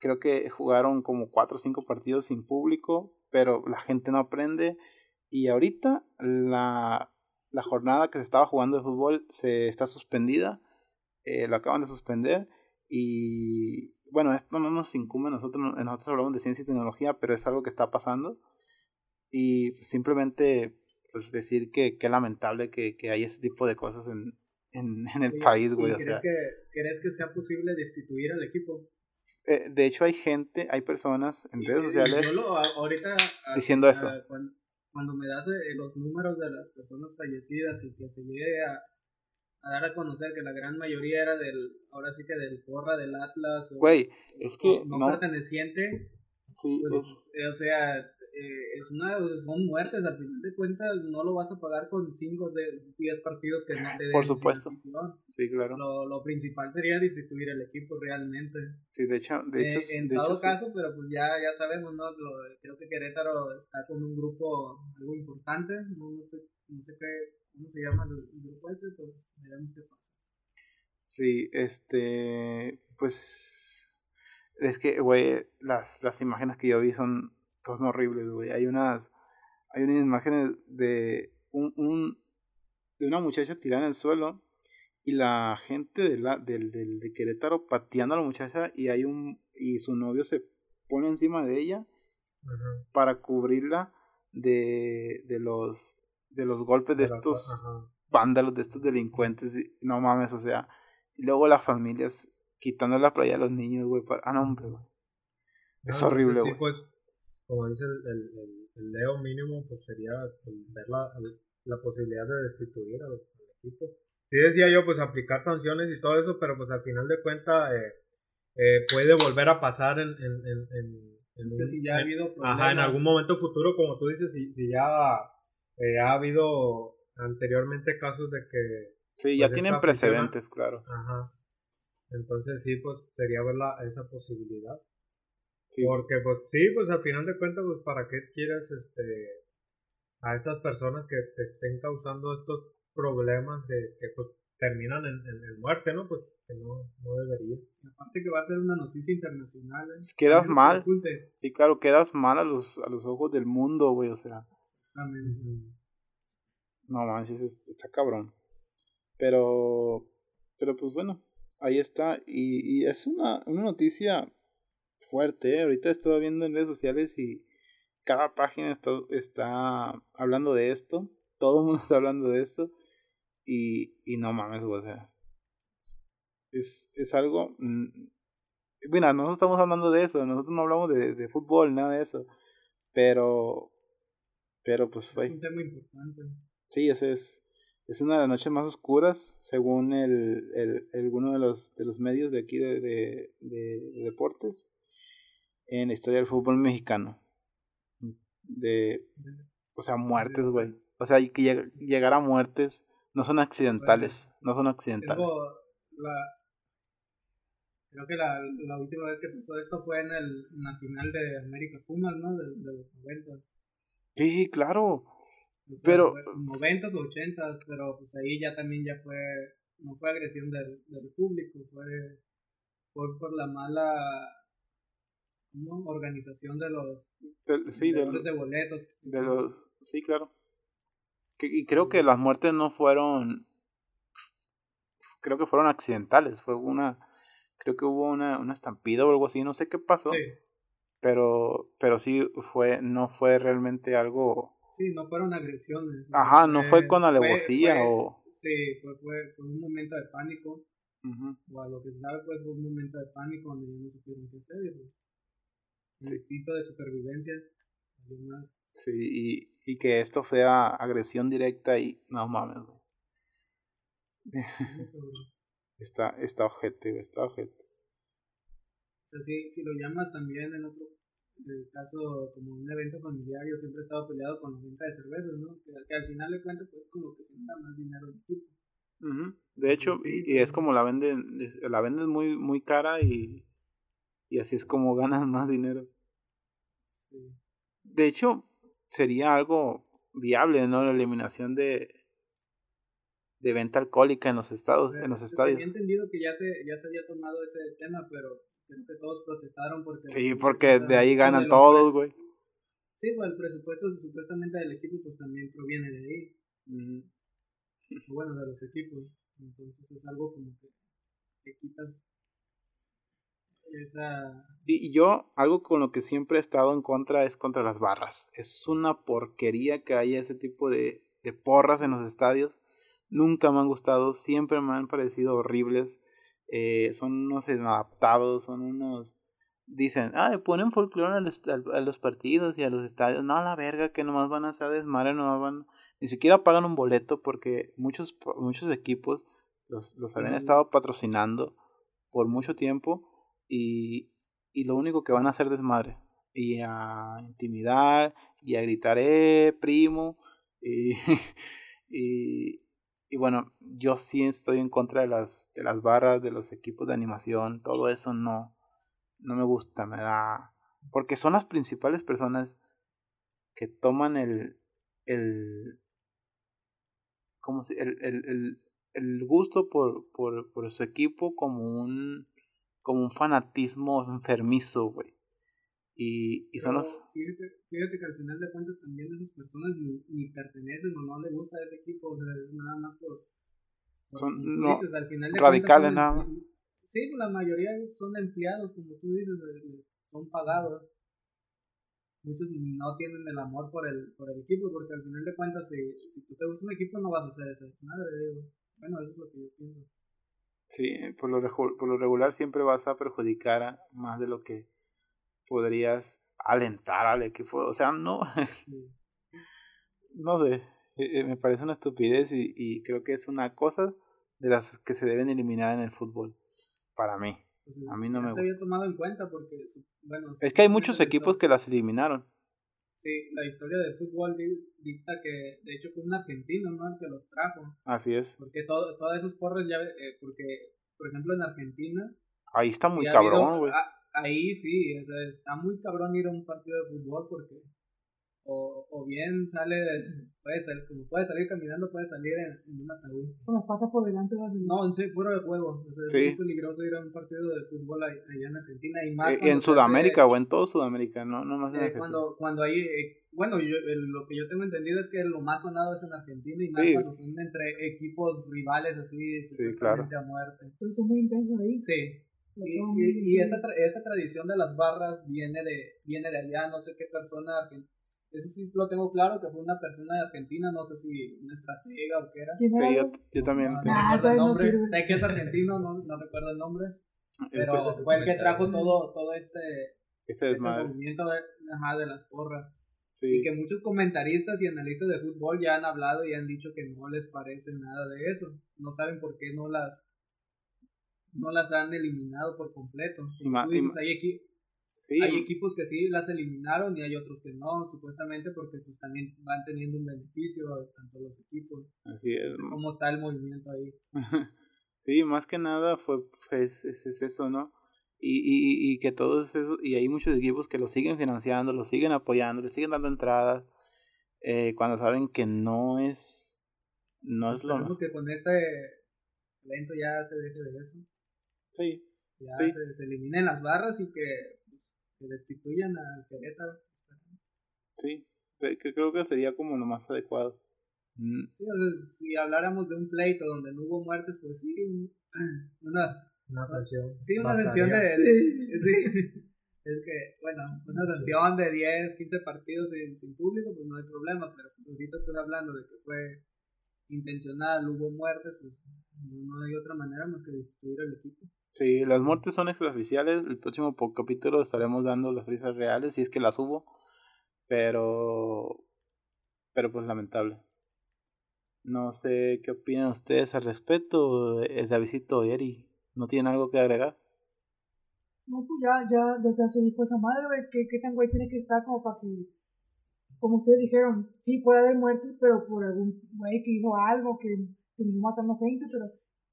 creo que jugaron como cuatro o cinco partidos sin público, pero la gente no aprende y ahorita la, la jornada que se estaba jugando de fútbol se está suspendida, eh, lo acaban de suspender y bueno, esto no nos incumbe nosotros, nosotros hablamos de ciencia y tecnología, pero es algo que está pasando y simplemente pues decir que qué lamentable que, que hay este tipo de cosas en, en, en el país, ¿y güey, o ¿crees, sea, que, ¿Crees que sea posible destituir al equipo? eh, de hecho hay gente, hay personas en redes sociales lo, a- diciendo eso. a- cuando, me das eh, los números de las personas fallecidas y que se llegue a, a dar a conocer que la gran mayoría era del, ahora sí que del porra del Atlas o, Güey, es que o no, no, perteneciente, sí, pues, es- eh, o sea, eh, es una, son muertes, al final de cuentas no lo vas a pagar con 5 de 10 partidos que no te den Por supuesto. sí, claro, Lo, lo principal sería destituir el equipo realmente. sí, de hecho, de Eh, hecho, en de todo hecho, sí. caso, pero pues ya, ya sabemos, ¿no? Lo- creo que Querétaro está con un grupo algo importante, no, no, sé, no sé qué, cómo se llama el, grupo este, pero veremos qué pasa. Sí, este, pues, es que, güey, las, las imágenes que yo vi son, son horribles, güey. Hay unas, hay unas imágenes de un, un, de una muchacha tirada en el suelo y la gente de la, del, del, de Querétaro pateando a la muchacha y hay un, y su novio se pone encima de ella para cubrirla de, de los, de los golpes de estos vándalos, de estos delincuentes, y- no mames, o sea, y luego las familias quitando la playa a los niños, güey, para... ah, no, hombre, güey. Es No, horrible, sí, güey. pues, como dice el, el, el- el Leo mínimo, pues sería pues, ver la, la posibilidad de destituir al, al equipo. Sí decía yo, pues aplicar sanciones y todo eso, pero pues al final de cuentas eh, eh, puede volver a pasar en, en, en, en, en Es que un- si ya ha en- habido problemas. Ajá, en algún momento futuro, como tú dices, si, si ya eh, ha habido anteriormente casos de que Sí, ya pues, tienen precedentes, claro. Ajá. Entonces sí, pues sería ver la, esa posibilidad. Sí, Porque pues sí, pues al final de cuentas, pues para qué quieres este a estas personas que te estén causando estos problemas de que pues terminan en, en, en muerte, ¿no? Pues que no, no debería. Y aparte que va a ser una noticia internacional. ¿eh? Quedas No se mal. sí, claro, quedas mal a los, a los ojos del mundo, güey, o sea, Amén. no manches, es- está cabrón. Pero, pero pues bueno, ahí está, y, y es una, una noticia fuerte, ¿eh? ahorita estoy viendo en redes sociales y cada página está, está hablando de esto, todo el mundo está hablando de esto, y, y no mames, o sea, es, es algo... mm, Mira, nosotros estamos hablando de eso, nosotros no hablamos de, de fútbol, nada de eso, pero... Pero pues, Es güey, un tema importante. Sí, ese es, es una de las noches más oscuras, según el, el, alguno de los, de los medios de aquí de, de, de- de deportes, en la historia del fútbol mexicano. de, o sea, muertes, güey. O sea, que lleg- llegar a muertes no son accidentales, no son accidentales. La, creo que la, la última vez que pasó esto fue en, el, en la final de América Pumas, ¿no? De, de los 90. Sí, claro. O sea, Pero- fue 90 o 80, pero pues ahí ya también ya fue, no fue agresión del, del público, fue, fue por la mala ¿cómo? organización de los sí, de, de boletos. de los, sí, claro. Que- y creo que las muertes no fueron, creo que fueron accidentales. Fue una, creo que hubo una, una estampida o algo así, no sé qué pasó. Sí, Pero, pero sí fue, no fue realmente algo, sí, no fueron agresiones. ajá, no fue con alevosía fue- o, Sí, fue, fue, fue un momento de pánico. O a lo que se sabe, pues fue un momento de pánico donde no supieron qué hacer. Pues, Sí. instinto de supervivencia. Sí, y, y que esto sea agresión directa y no mames, güey. Está, está güey, está ojete. O sea, si, si lo llamas también en otro eh, caso como un evento familiar, yo siempre he estado peleado con la venta de cervezas, ¿no? Que, que al final de cuentas, pues con lo que genera más dinero el equipo. De hecho, Sí, y, y es como la venden, la venden muy, muy cara y, y así es como ganan más dinero. Sí. De hecho, sería algo viable, ¿no? La eliminación de, de venta alcohólica en los estados, en los Tenía estadios. entendido que ya se, ya se había tomado ese tema, pero creo que todos protestaron porque... Sí, porque de ahí ganan todos, güey. Sí, pues el presupuesto supuestamente del equipo pues también proviene de ahí, o bueno, de los equipos. Entonces es algo como que te quitas esa... Y y yo, algo con lo que siempre he estado en contra es contra las barras. Es una porquería que haya ese tipo de, de porras en los estadios. Nunca me han gustado, siempre me han parecido horribles. Eh, son unos inadaptados, son unos... Dicen, ah, le ponen folclore a los, a los partidos y a los estadios. No, la verga, que nomás van a hacer desmadre, no van... Ni siquiera pagan un boleto porque muchos, muchos equipos los, los habían estado patrocinando por mucho tiempo y, y lo único que van a hacer es desmadre y a intimidar y a gritar eh primo y, y, y bueno yo sí estoy en contra de las de las barras de los equipos de animación todo eso no no me gusta me da porque son las principales personas que toman el el ¿cómo se el, el, el, el gusto por, por, por su equipo como un como un fanatismo enfermizo, güey. Y, y son los... Fíjate, fíjate que al final de cuentas también esas personas ni, ni pertenecen o no le gusta ese equipo, o sea, es nada más por... por Son- no, dices, al final de radicales cuentas nada más. Sí, la mayoría son empleados, como tú dices, eh, son pagados. Muchos no tienen el amor por el, por el equipo, porque al final de cuentas, si, si tú te gusta un equipo, no vas a hacer esa madre, digo. Bueno, eso es lo que yo pienso. Sí, por lo, por lo regular siempre vas a perjudicar a más de lo que podrías alentar al equipo. O sea, no, no sé, eh, eh, me parece una estupidez y, y creo que es una cosa de las que se deben eliminar en el fútbol, para mí. Pues, A mí no me se había tomado en cuenta porque, bueno... Es que hay muchos equipos que las eliminaron. Sí, la historia del fútbol di- dicta que, de hecho, fue un argentino, ¿no? El que los trajo. Así es. Porque todo, todas esas porras ya, eh, porque, por ejemplo, en Argentina... Ahí está muy sí cabrón, güey. ah, ahí sí, o sea, está muy cabrón ir a un partido de fútbol porque... O, o bien sale, puede salir, como puede salir caminando, puede salir en, en un ataúd. Con las patas por delante vas a No, en sí, fuera de juego. O sea, Sí. es muy peligroso ir a un partido de fútbol allá en Argentina y más Eh, cuando en se hace- Sudamérica o en todo Sudamérica, no, no más en eh, Argentina. cuando, cuando hay, eh, bueno, yo, el- lo que yo tengo entendido es que lo más sonado es en Argentina y más Sí. cuando son entre equipos rivales así, claro. supuestamente a muerte. Pero son muy intensos ahí. Sí. Y, y- y esa, tra- esa tradición de las barras viene de, viene de allá, no sé qué persona, eso sí lo tengo claro, que fue una persona de Argentina, no sé si una estratega o qué era. ¿Quién Sí, era? yo, también. No, tengo- recuerdo el no nombre. sé que es argentino, no, no recuerdo el nombre, pero fue el que trajo todo, todo este, este este desmadre. movimiento de, ajá, de las porras. Sí. Y que muchos comentaristas y analistas de fútbol ya han hablado y han dicho que no les parece nada de eso. No saben por qué no las no las han eliminado por completo. Tú dices, hay, equi- Sí, hay equipos que sí las eliminaron y hay otros que no, supuestamente porque pues también van teniendo un beneficio tanto los equipos. así es. ¿Cómo está el movimiento ahí? Sí, más que nada fue, fue es, es- es eso, ¿no? Y, y, y que todos esos, y hay muchos equipos que lo siguen financiando, lo siguen apoyando, le siguen dando entradas, eh, cuando saben que no es, no es lo Esperemos que con este evento ya se deje de eso. Sí, Ya Sí. se, se eliminen las barras y que, que destituyan al Querétaro. sí, que creo que sería como lo más adecuado. Mm, Sí, o sea, si habláramos de un pleito donde no hubo muertes, pues sí, un- una, Una sanción. sí, una sanción de... Sí. sí. Es que, bueno, una sanción de 10, 15 partidos sin, sin público, pues no hay problema, pero pues ahorita estás hablando de que fue intencional, hubo muertes, pues no, no hay otra manera más que destituir al equipo. Sí, las muertes son extraoficiales, el próximo capítulo estaremos dando las cifras reales, si es que las hubo, pero, pero pues lamentable. No sé qué opinan ustedes al respecto, eh, Davidito y Eri, ¿no tienen algo que agregar? No, pues ya, ya, ya, se dijo esa madre, güey, qué tan güey tiene que estar como para que, como ustedes dijeron, sí puede haber muertes, pero por algún güey que hizo algo, que terminó matando gente, pero,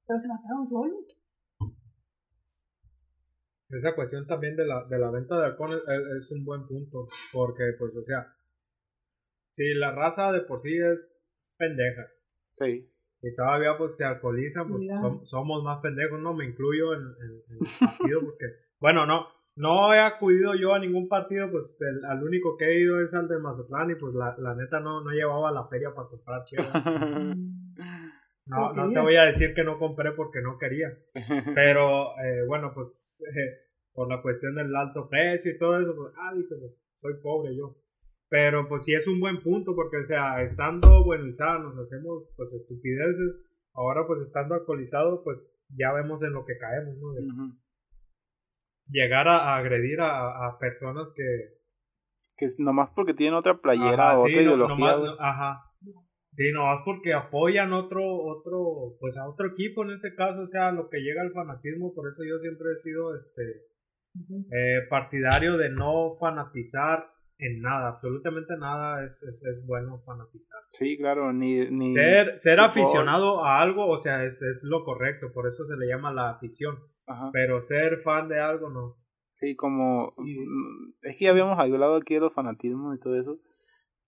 pero se mataron solos. Esa cuestión también de la, de la venta de alcohol es, es un buen punto. Porque, pues, o sea, si la raza de por sí es pendeja Sí, y todavía pues se alcoholizan, pues som- somos más pendejos, no me incluyo en, en- en el partido porque, bueno, no, no he acudido yo a ningún partido, pues el, al único que he ido es al de Mazatlán y pues la, la neta no, no llevaba la feria para comprar chela. No, no te voy a decir que no compré porque no quería. Pero eh, bueno, pues eh, por la cuestión del alto precio y todo eso, pues, ah, dije, pues, soy pobre yo. Pero pues sí es un buen punto porque, o sea, estando buenizados nos hacemos pues estupideces. Ahora pues estando alcoholizados, pues ya vemos en lo que caemos, ¿no? De llegar a, a agredir a, a personas que... que es nomás porque tienen otra playera Ajá, o sí, otra no- ideología, nomás- güey. no- ajá. Sí, nomás porque apoyan otro, otro, pues a otro equipo en este caso, o sea, lo que llega al fanatismo, por eso yo siempre he sido este eh, partidario de no fanatizar en nada, absolutamente nada es, es, es bueno fanatizar. Sí, claro, ni... ni Ser, ser aficionado a algo, o sea, es, es lo correcto, por eso se le llama la afición, Ajá. pero ser fan de algo no. Sí, como... mm, Es que ya habíamos hablado aquí de los fanatismos y todo eso,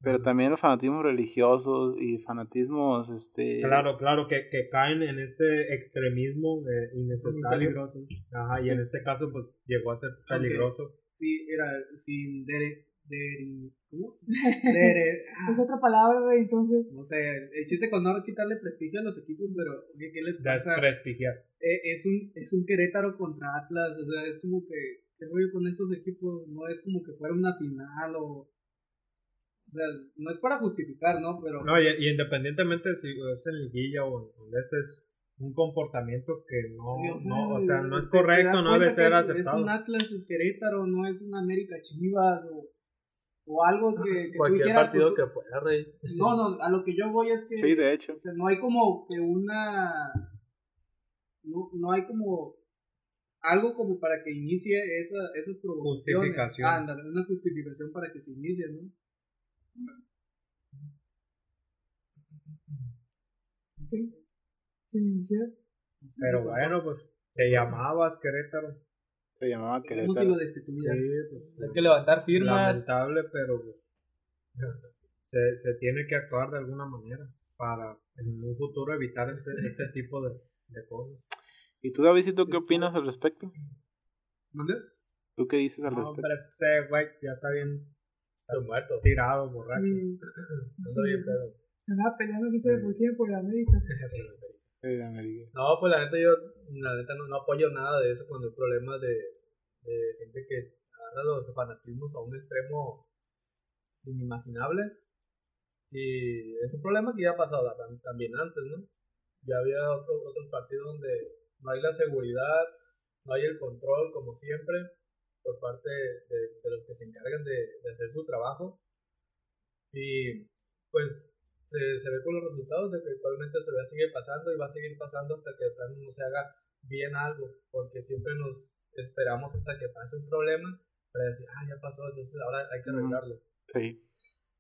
pero también los fanatismos religiosos y fanatismos, este... Claro, claro, que, que caen en ese extremismo eh, innecesario. peligroso. Ajá, y Sí. en este caso pues llegó a ser peligroso. Sí, era sin dere, deri- ¿cómo? Dere- ah, Es otra palabra, güey, entonces. no sé, el chiste con no quitarle prestigio a los equipos, pero oye, ¿qué les pasa? Desprestigiar. Eh, es un es un Querétaro contra Atlas, o sea, es como que qué rollo con estos equipos, no es como que fuera una final o o sea, no es para justificar, ¿no? Pero No, y, y independientemente si es en liguilla o en este es un comportamiento que no, o sea, no, o sea, no es correcto, no debe ser es- aceptado. Es un Atlas y Querétaro, no es un América Chivas o, o algo que, que tú Cualquier partido pues, que fuera, rey. No, no, a lo que yo voy es que Sí, de hecho. o sea, no hay como que una. No, no hay como. Algo como para que inicie esa, esas provocaciones. Justificación. Ándale, una justificación para que se inicie, ¿no? Pero bueno, pues te llamabas Querétaro. Se llamaba si Querétaro. lo. Sí, pues Hay que levantar firmas. lamentable, pero pues, se, se tiene que actuar de alguna manera para en un futuro evitar este, este tipo de, de cosas. ¿Y tú, Davidito, qué opinas al respecto? ¿Mande? ¿Tú qué dices al No, respecto? hombre, ese güey ya está bien Está muerto. tirado, borracho. Sí. Ando bien pedo. Andaba peleando quién sabe por quién, por la América. De América. No, pues la neta yo, la neta no, no apoyo nada de eso cuando hay problemas de, de gente que agarra los fanatismos a un extremo inimaginable. Y es un problema que ya ha pasado tam- también antes, ¿no? Ya había otro, otros partidos donde no hay la seguridad, no hay el control como siempre por parte de, de los que se encargan de, de hacer su trabajo. Y pues se, se ve con los resultados de que actualmente todavía sigue pasando y va a seguir pasando hasta que de plano no se haga bien algo, porque siempre nos esperamos hasta que pase un problema para decir, ah, ya pasó, entonces ahora hay que arreglarlo. Sí.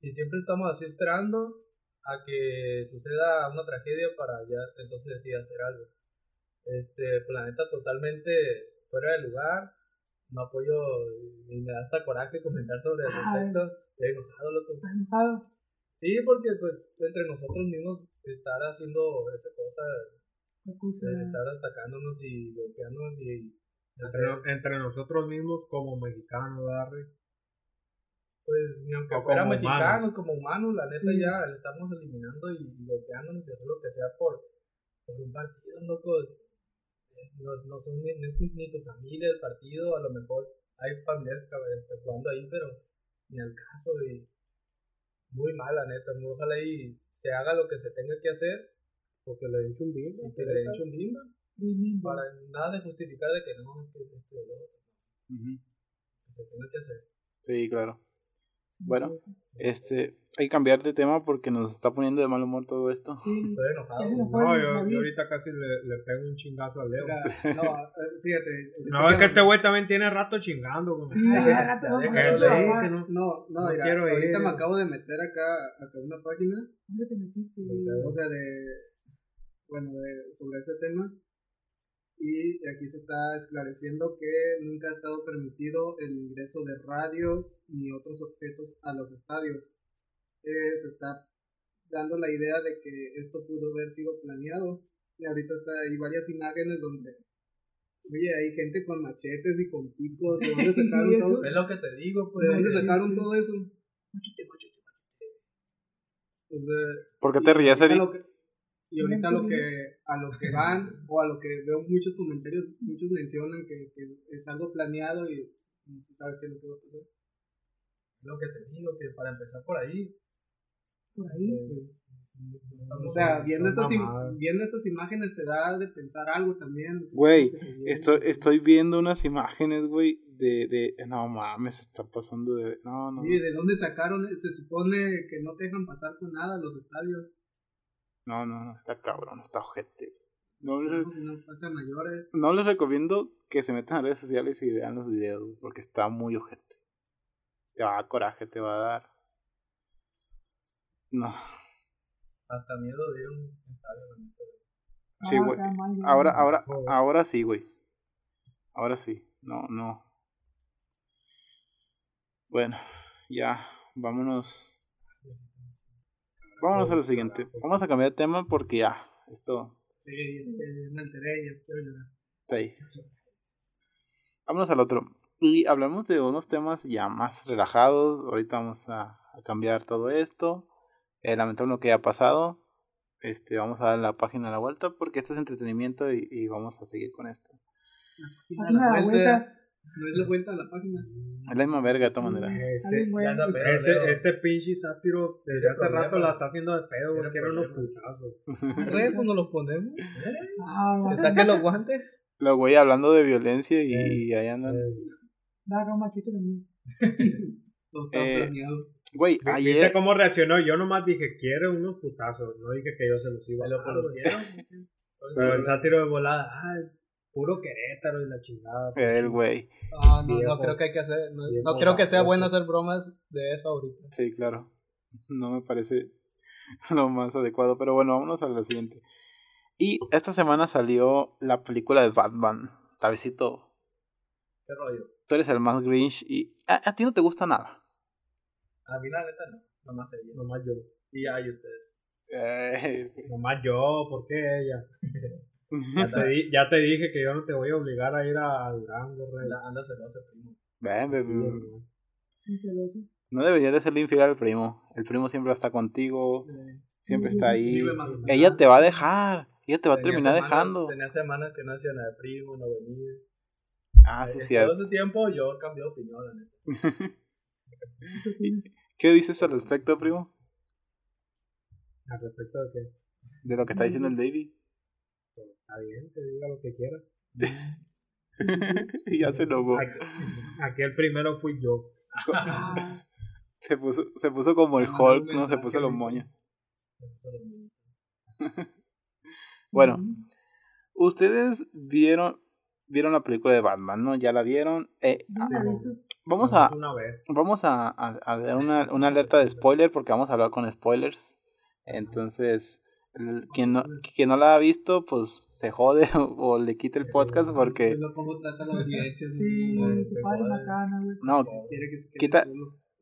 Y siempre estamos así esperando a que suceda una tragedia para ya entonces decir hacer algo. Este, pues la neta totalmente fuera de lugar, no apoyo y me da hasta coraje comentar sobre el respecto. Estoy enojado, loco. ¿Estás enojado? Sí, porque pues entre nosotros mismos estar haciendo esa cosa, de estar atacándonos y golpeándonos y Entre, entre nosotros mismos como mexicanos, ¿verdad, Rey? pues ni aunque O fuera como mexicanos, como humanos, la neta Sí. ya le estamos eliminando y golpeándonos y hacer lo que sea por, por un partido, loco. No, no son ni, no es tu- ni tu familia el partido, a lo mejor hay familiares que, jugando ahí, pero ni al caso y muy mal, la neta. muy- Ojalá y se haga lo que se tenga que hacer Porque le den chumbito. y que le den chumbimba Remember. para nada de justificar de que no, es que esto lo otro, que se tenga que hacer. Sí, claro. Bueno, este, hay que cambiar de tema porque nos está poniendo de mal humor todo esto. Sí. Estoy enojado. No, yo, ahorita casi le, le pego un chingazo al Leo. Mira, no, eh, fíjate. No, es que este güey también tiene rato chingando. como- Sí, ya rato no no. No, no, No mira, quiero ahorita ir. me acabo de meter acá, acá una página, ¿Dónde te metiste? o sea, de, bueno, de, sobre ese tema, y aquí se está esclareciendo que nunca ha estado permitido el ingreso de radios ni otros objetos a los estadios. Eh, se está dando la idea de que esto pudo haber sido planeado, y ahorita está, hay varias imágenes donde, oye, hay gente con machetes y con picos, ¿de dónde sacaron ¿Y eso? todo? Es lo que te digo, pues. ¿De dónde sacaron todo eso? Machete, machete, machete. O sea, ¿Por qué y te lo que- Y ahorita lo que, a lo que van, o a lo que veo muchos comentarios, muchos mencionan que, que es algo planeado y no se sabe qué es lo que va a pasar. Lo que te digo, que para empezar por ahí. Por ahí. O sea, viendo estas, viendo estas imágenes te da de pensar algo también. Güey. Estoy, estoy viendo unas imágenes, güey, de, de... No mames, está pasando de... No, no. ¿de dónde sacaron? Se supone que no te dejan pasar con nada los estadios. No, no, no, está cabrón, está ojete. No les, No, no pasa mayores. no les recomiendo que se metan a redes sociales y vean los videos, porque está muy ojete. Te va a dar coraje, te va a dar... No. Hasta miedo de ir a un estadio, la neta. Sí, Ah, güey. Ahora, ahora, ahora sí, güey. Ahora sí. No, no. Bueno, ya, vámonos. Vámonos a lo siguiente. Vamos a cambiar de tema porque ya, esto Sí, me alteré, ya quiero llorar. ahí. Vámonos al otro. Y hablamos de unos temas ya más relajados. Ahorita vamos a, a cambiar todo esto. Eh, lamentable lo que haya pasado. Este, vamos a dar la página a la vuelta porque esto es entretenimiento y, y vamos a seguir con esto. Página de la vuelta. No es la vuelta a la página. Es la misma verga de todas maneras. Este, este, este pinche sátiro desde hace problema. rato la está haciendo de pedo. Tiene Quiero unos putazos. Re, pues nos los ponemos. Ah, Que saque los guantes. Lo güey hablando de violencia y, Eh, y ahí andan. Eh, Da machete también. Todo está Eh, planeado. Güey, ¿Viste ayer. cómo reaccionó? Yo nomás dije, quiero unos putazos. No dije que yo se los iba a dar. Pero el sátiro de volada, ay, puro Querétaro y la chingada. El güey. No, no, no Viejo. creo que hay que hacer. No, creo que sea bueno hacer bromas de eso ahorita. Sí, claro. No me parece lo más adecuado. Pero bueno, vámonos a la siguiente. Y esta semana salió la película de Batman. Tabecito, ¿Qué rollo? tú eres el más Grinch y a, a ti no te gusta nada. A mí la neta no. Nomás ella. Nomás yo. Y hay ustedes. Eh, Nomás yo, ¿por qué ella? Ya te, di- ya te dije que yo no te voy a obligar a ir a, a Durango, rey. Anda, celoso, primo. ven, ven, Sí, ven. no. Deberías de serle infiel al primo. El primo siempre está contigo, siempre está ahí. Ella te va a dejar. Ella te va a terminar dejando. Tenía semanas que no hacía nada de primo, no venía. Ah, sí, Eh, cierto. Todo ese tiempo yo cambié de opinión, la neta. ¿Qué dices al respecto, primo? Al respecto de que De lo que está diciendo el Davey. está bien, que diga lo que quiera. y ya se enojó. Aquí, aquí el primero fui yo. Se puso, se puso como el Hulk, ¿no? Se puso los moños. Bueno, ustedes vieron vieron la película de Batman, ¿no? Ya la vieron. Eh, Vamos a, vamos a, a, a dar una, una alerta de spoiler porque vamos a hablar con spoilers. Entonces, el- quien no, quien no la ha visto, pues se jode o, o le quita el podcast porque... ¿no? Quita-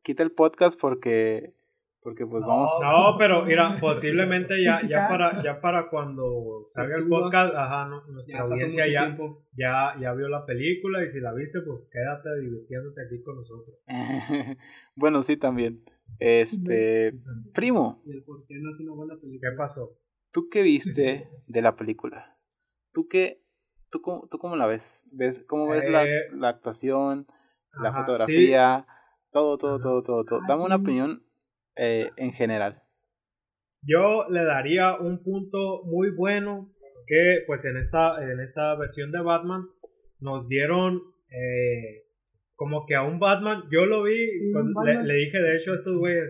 quita el podcast porque... Porque pues vamos... No, pero mira, posiblemente ya, ya para, ya para cuando salga el podcast, ajá, no- nuestra Ya audiencia ya, ya, ya vio la película y si la viste, pues quédate divirtiéndote aquí con nosotros. bueno, sí, también. Este... Primo, Y el por qué no es una buena ¿Qué película. pasó? ¿tú qué viste de la película? ¿Tú qué... ¿Tú cómo, tú cómo la ves? ¿Ves ¿Cómo ves la, Eh, la actuación, la fotografía, todo, todo, todo, todo, todo? Dame una opinión eh, en general. Yo le daría un punto muy bueno que pues en esta, en esta versión de Batman nos dieron eh, como que a un Batman, yo lo vi, pues, le, dije de hecho a estos güeyes,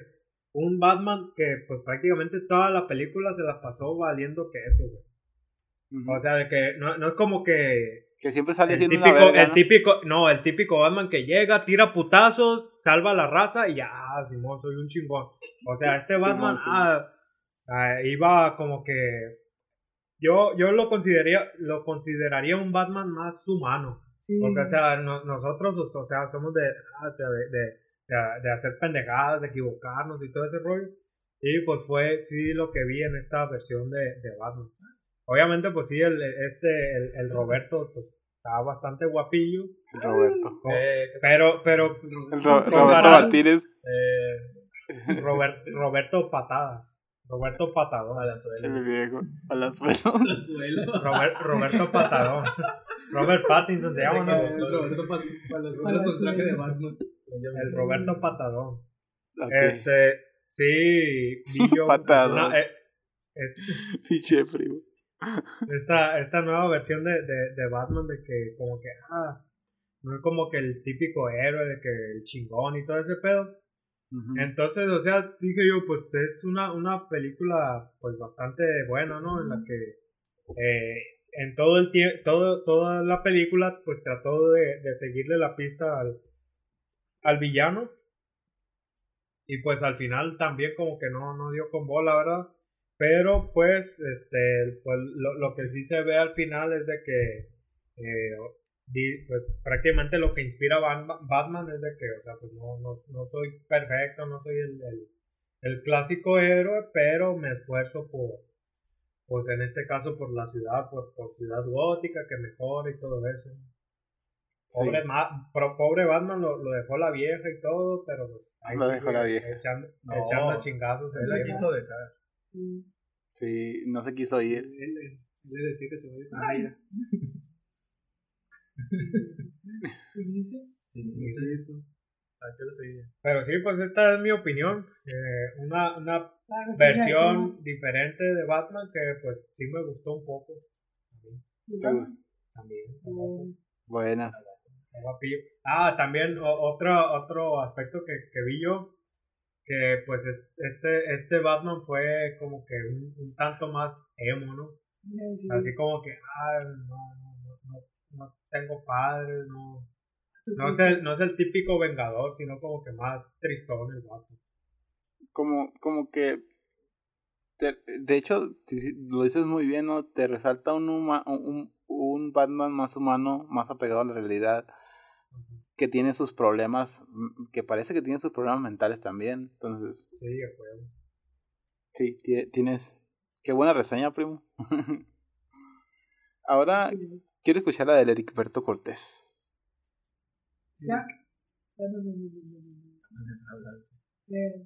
un Batman que pues prácticamente toda la película se la pasó valiendo queso, güey. Ujú. O sea, de que no, no es como que que siempre sale el siendo típico, una verga, el ¿no? típico, no, el típico Batman que llega, tira putazos, salva a la raza y ya, ah, Simón, soy un chingón. O sea, este Batman Simón. ah, ah, iba como que yo, yo lo consideraría, lo consideraría un Batman más humano. Sí. Porque, o sea, no- nosotros, o sea, somos de, de, de, de- de hacer pendejadas, de equivocarnos y todo ese rollo. Y pues fue, sí, lo que vi en esta versión de, de Batman. Obviamente, pues sí, el, este, el, el Roberto, pues, estaba bastante guapillo. Roberto. Eh, Pero, pero, El Ro- Roberto Martínez. eh, Robert- Roberto Patadas. Roberto Patadón. a la suela. El viejo. A la suela. La suelo. Robert- Roberto Patadón. Robert Pattinson se llama, ¿no? El Roberto pa- Palazuelos con traje de Batman. El Roberto Patadón. Este, sí, vi yo Patadón. una- eh. esta, esta nueva versión de, de, de Batman de que como que, ah, no es como que el típico héroe de que el chingón y todo ese pedo. Entonces, o sea, dije yo, pues es una, una película pues bastante buena, ¿no? En la que eh, en todo el tiempo, todo, toda la película pues trató de, de seguirle la pista al, al villano. Y pues al final también como que no, no dio con bola, ¿verdad? Pero pues, este, pues lo, lo que sí se ve al final es de que eh, di- pues prácticamente lo que inspira a Batman, es de que, o sea, pues no, no, no soy perfecto, no soy el, el, el clásico héroe, pero me esfuerzo por, pues en este caso por la ciudad, por, por ciudad gótica, que mejore y todo eso. Pobre, Sí. Ma- pro- pobre Batman lo, lo dejó la vieja y todo, pero pues, ahí Lo dejó la vieja. Echando, No. echando chingazos. Él la quiso dejar. Sí. Sí, no se quiso ir. él, él le decía que se vaya con Ay. ella. ¿Qué dice? Sí, Sí, eso. ¿A qué lo seguía? Pero sí, pues esta es mi opinión. eh, una, una de versión diferente de Batman que pues sí me gustó un poco. Batman, También. eh, Buena. Ah, también otro, otro aspecto que, que vi yo, que pues es- este, este Batman fue como que un, un tanto más emo, ¿no? sí. Así como que, ah, no, no, no, no, no tengo padres, no, no, es el, no es el típico vengador, sino como que más tristón el Batman. Como, como que. te- de hecho, te- lo dices muy bien, ¿no? Te resalta un, huma- un, un Batman más humano, más apegado a la realidad, que tiene sus problemas, que parece que tiene sus problemas mentales también. Entonces, Sí, a huevo. sí, tie- tienes. Qué buena reseña, primo. Ahora quiero escuchar la del Ericberto Cortés. Ya. Ya, no, no, no, no, no, no. Eh,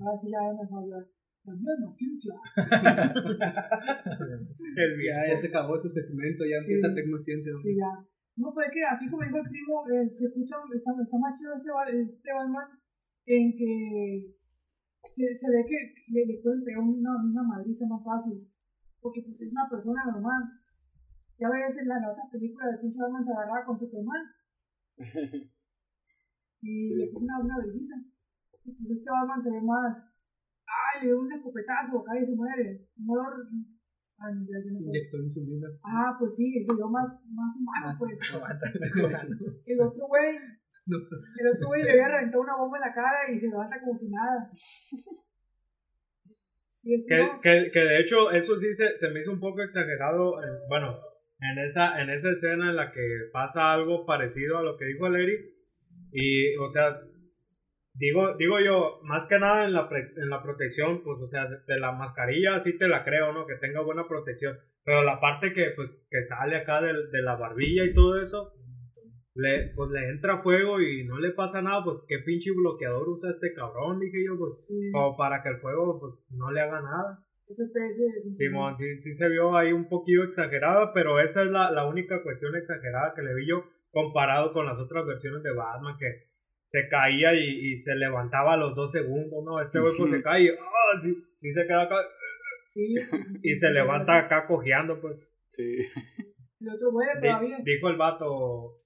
ahora sí ya mejor hablar. La misma ciencia. El Ya, ya se acabó ese segmento, ya Sí. empieza Tecnociencia. Sí, ya. No, pues es que así como dijo el primo, eh, se escucha, está, está más chido este, este Batman en que se, se ve que le, le pueden pegar una, una madriza más fácil. Porque pues es una persona normal. Ya ves en la, la otra película de pinche Batman se agarraba con Superman y le puso una, una. Y pues este Batman se ve más. ¡Ay! Le dio un escopetazo, acá y se muere. No lo. Ay, no, ya, ya no Se puedo. inyectó insulina. Ah, pues sí, se vio más, más humano, Ah, pues. El otro güey, El otro güey le había reventado una bomba en la cara y se levanta como si nada. Que, que, que de hecho, eso sí se, se me hizo un poco exagerado. en- bueno, en esa, en esa escena en la que pasa algo parecido a lo que dijo Larry. Y, o sea, digo, digo yo, más que nada en la, pre- en la protección, pues, o sea, de, de la mascarilla sí te la creo, ¿no? Que tenga buena protección. Pero la parte que, pues, que sale acá del- de, la barbilla y todo eso, le, pues le entra fuego y no le pasa nada, pues, qué pinche bloqueador usa este cabrón, dije yo, pues, sí, como para que el fuego, pues, no le haga nada. Simón, sí, sí se vio ahí un poquillo exagerada, pero esa es la, la única cuestión exagerada que le vi yo comparado con las otras versiones de Batman que se caía y, y se levantaba a los dos segundos, ¿no? Este güey pues se cae y ¡ah! sí, sí se queda acá Sí, y se levanta acá cojeando, pues. Sí. El otro güey todavía. dijo el vato,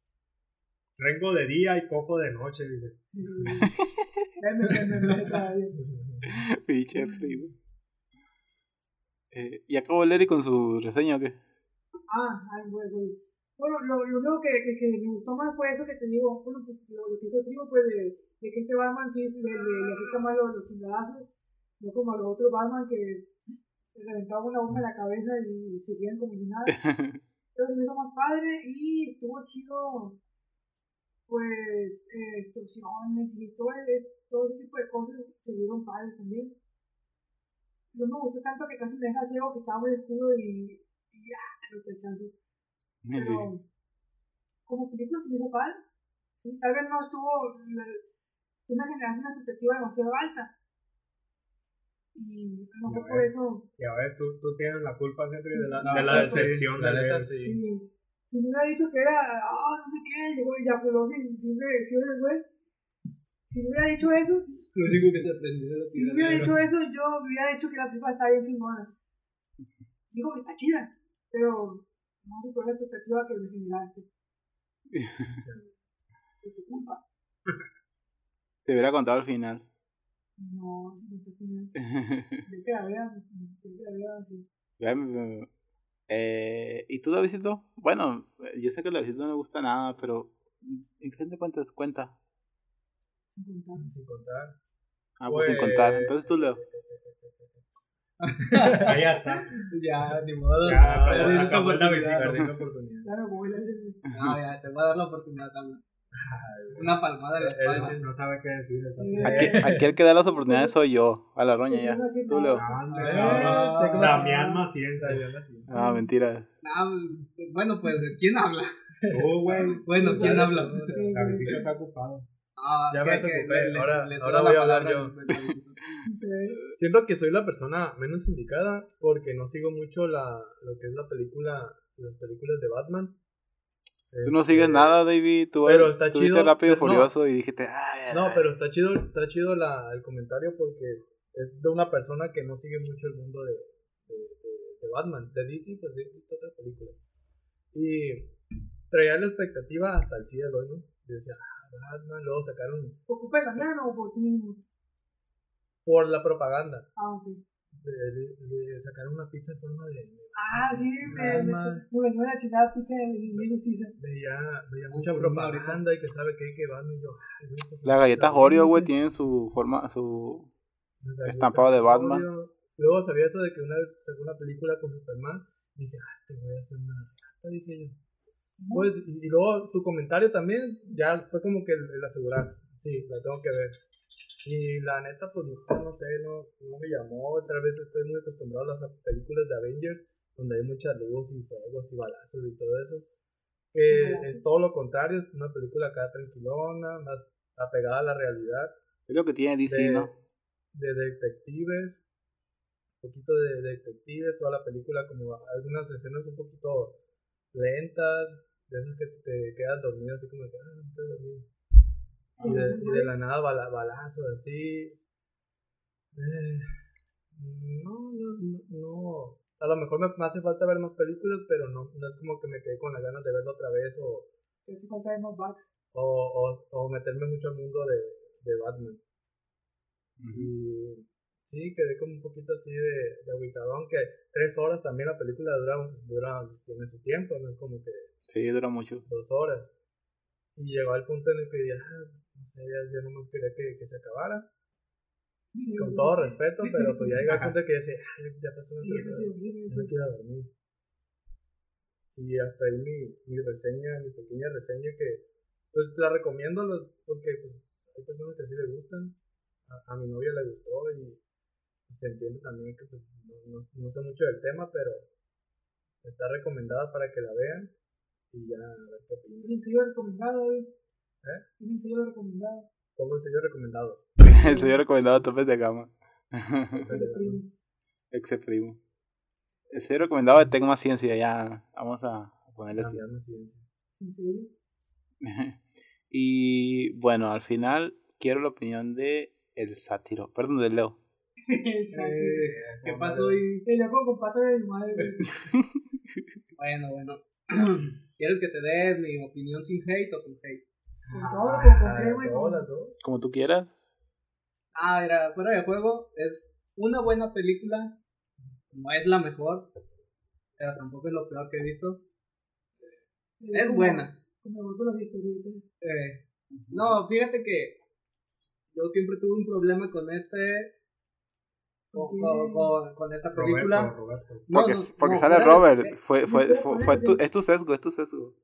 rengo de día y cojo de noche, dice. Pinche primo. Eh, ¿Y acabó Larry con su reseña o qué? Ah, ay, güey, güey. Bueno, lo, lo único que, que, que me gustó más fue eso que te digo, bueno, pues lo, lo que dijo el primo, pues de, de que este Batman sí le, le, afecta más los, los chingadazos, no como a los otros Batman que le reventaban una bomba en la cabeza y seguían como si nada. Pero se me hizo más padre y estuvo chido, pues, eh, explosiones y todo, ese- todo ese tipo de cosas se vieron padres también. No me gustó tanto que casi me deja ciego, que estaba muy oscuro y, y ya, lo que. Pero como película se me hizo padre. Sí, Tal vez no estuvo la, una generación una expectativa demasiado alta. Y a lo mejor por ves. eso, Ya ves, tú, tú tienes la culpa, Henry, de la, No, de la pues, sí, decepción de si me hubiera dicho que era, ah, no sé qué, llegó y ya, pero si, si me el güey, si me hubiera dicho eso, Lo único que te aprendí de la si me hubiera dicho eso, yo hubiera dicho que la película está bien chingona. Digo que está chida, pero no superó la expectativa que me generaste. Por tu culpa. Te hubiera contado al final. No, no está final. Yo que la vea, yo que la sí. Eh, ¿Y tú, Davidito? Bueno, yo sé que a Davidito no le gusta nada, pero ¿en qué te cuentas? Cuenta. sin contar. Sin contar. Ah, pues sin contar. Entonces tú, Leo. Ahí ya está. Ya, ni modo. Ya, perdí la acabó la oportunidad. visita. Perdí la oportunidad. Claro, él es No, ya, te voy a dar la oportunidad, Carlos. Una palmada en la espalda. no sabe qué decir. esa- Eh, Aquí, aquí el que da las oportunidades soy yo. A la roña ya. Tú, Leo. Damián. Macienza. Ah, mentira. Ah, bueno, pues, ¿quién habla? Tú, güey. Bueno, ¿quién habla? Cabecito está ocupado. Ah, Ya me desocupé, ahora- ahora la voy a hablar yo. Sí. Siento que soy la persona menos indicada porque no sigo mucho la, lo que es la película, las películas de Batman. Tú no Este, sigues nada, David. Tú pero está tú viste chido, rápido y pero no. furioso y dijiste, ay, No, ay, pero está chido, está chido la, el comentario porque es de una persona que no sigue mucho el mundo de, de, de- de Batman. De DC, pues he visto otras películas. Y traía la expectativa hasta el cielo, ¿no? Yo decía, ah, Batman, luego sacaron ¿Por culpa de Damián o por la propaganda. Ah, ok. De, de- de sacar una pizza en forma de. Ah, sí, me, me, la chingada pizza de Little Caesar. Veía, veía mucha propaganda y que sabe que, que Batman y yo. pues, Las galletas Oreo, güey, tienen su forma, su... Estampado de Batman. Oreo. Luego sabía eso de que una vez sacó una película con Superman. Dije, ah, este voy a hacer una rata, dije yo. Pues, y, y luego tu comentario también, ya fue como que el, el asegurar. Sí, la tengo que ver. Y la neta, pues no, no sé, no, no me llamó. Otra vez estoy muy acostumbrado a las películas de Avengers, donde hay mucha luz y fuegos y balazos y todo eso. Que es todo lo contrario, es una película acá tranquilona, más apegada a la realidad Es lo que tiene DC, de, ¿no? de detectives, un poquito de detectives, toda la película como algunas escenas un poquito lentas, de esas que te quedas dormido así como que, ah, no estoy dormido. Y de, y de la nada bala- balazos así. Eh, no, no, no, no. A lo mejor me, me hace falta ver más películas, pero no, no es como que me quedé con las ganas de verlo otra vez o, hace falta de más bugs. o, o, o meterme mucho al mundo de, de Batman. Y sí, quedé como un poquito así de, de agüitadón, que tres horas también la película dura, dura, tiene su tiempo, no es como que Sí, dura mucho. dos horas. Y llegó al punto en el que ya, no sé, ya, ya nomás quería que, que se acabara. Con todo respeto, pero pues ya llegó al punto que decía, "Ay, ya pasó eso tercera ya me quiero dormir. Y hasta ahí mi, mi reseña, mi pequeña reseña que pues la recomiendo los- porque pues hay personas que sí le gustan. A, a mi novia le gustó y se entiende también que pues no, no, no sé mucho del tema, pero está recomendada para que la vean y ya a ver qué opinan. Recomendado, güey. ¿Eh? Tienen sello recomendado. Pongo el sello recomendado. El sello recomendado topes de gama. de primo. El sello recomendado de Tecma Ciencia, ya. Vamos a ponerle así. Sin sello. y bueno, al final quiero la opinión de el sátiro. Perdón, de Leo. Eh, ¿Qué pasó ahí? El loco con pata de madre. Bueno, bueno. ¿Quieres que te dé mi opinión sin hate o con hate? Con todo, con, con Ah, crema y con... Como tú quieras. Ah, mira, fuera de juego es una buena película. No es la mejor, pero tampoco es lo peor que he visto. Es como- buena. Como me gustan las historietas. Eh, no, fíjate que yo siempre tuve un problema con este. Con, con, con- con esta película. Roberto, Roberto. No, Porque, no, porque no, sale Robert. eh, Fue, fue, fue, fue tu, es tu sesgo, es tu sesgo.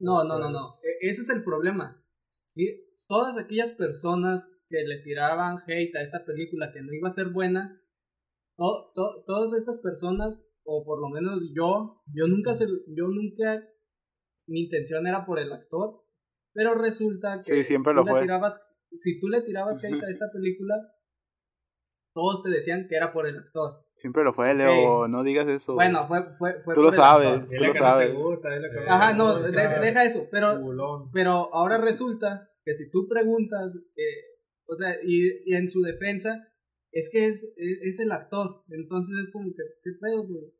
No, no, no, no. E- Ese es el problema. Y todas aquellas personas que le tiraban hate a esta película que no iba a ser buena, to- to- todas estas personas, o por lo menos yo, yo nunca se, yo nunca, mi intención era por el actor, pero resulta que Sí, siempre si lo le tirabas, si tú le tirabas hate a esta película, todos te decían que era por el actor. Siempre lo fue, Leo. No digas eso. Bueno, fue, fue, fue Tú lo por el sabes. actor. Tú lo no sabes. te gusta, dile que no Ajá, no, gusta. de- deja eso, pero Bulón. pero ahora resulta que si tú preguntas, eh, o sea, y, y en su defensa, es que es, es, es el actor. Entonces es como que, ¿qué pedo, güey?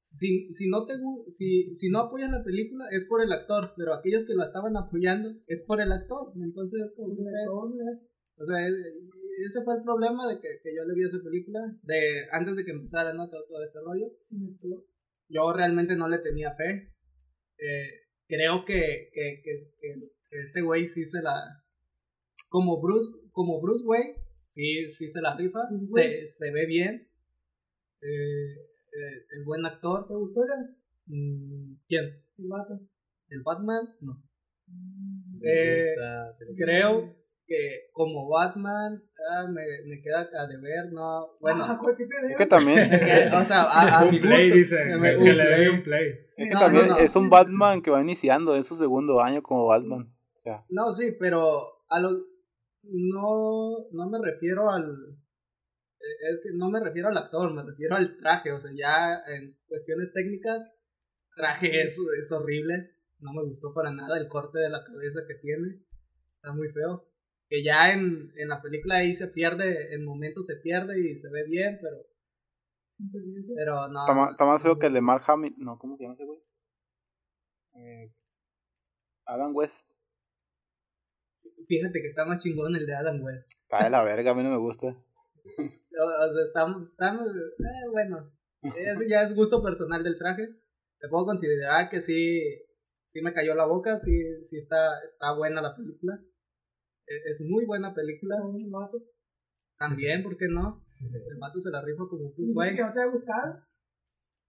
Si, si, no te, si, si no apoyas la película, es por el actor, pero aquellos que la estaban apoyando, es por el actor. Entonces es como que, ¿qué pedo? O sea, es- ese fue el problema de que, que yo le vi esa película, de antes de que empezara, ¿no? Todo, todo este rollo. Yo realmente no le tenía fe. Eh, creo que, que, que, que- que este güey sí se la... Como Bruce, como Bruce Wayne, sí, sí se la rifa, se, se ve bien, eh, eh, es buen actor. ¿Te gustó ya? Mm, ¿Quién? El vato. ¿El Batman? No. Eh, gusta, le- Creo que como Batman ah, me, me queda a deber, no, bueno, Ah, ¿cuál que te Es que también, que, o sea, a, a mi play, gusto, dice. me- Que un le dé un play. es que No, también no, no. es un Batman que va iniciando, es su segundo año como Batman. O sea, No, sí, pero a lo no no me refiero al es que no me refiero al actor, me refiero al traje, o sea, ya en cuestiones técnicas traje es, es horrible, no me gustó para nada el corte de la cabeza que tiene, está muy feo. Que ya en, en la película ahí se pierde, en momentos se pierde y se ve bien, pero pero no. está, más, feo que el de Mark Hamill. No, ¿cómo se llama ese güey? Eh, Adam West. Fíjate que está más chingón el de Adam West. Está de la verga, a mí no me gusta. O, o sea, está, está eh, bueno. Eso ya es gusto personal del traje. Te puedo considerar que sí, sí me cayó la boca, sí, sí está, está buena la película. E- Es muy buena película. El vato. También, ¿por qué no? El vato se la rifa como Bruce Wayne. no te ha gustado.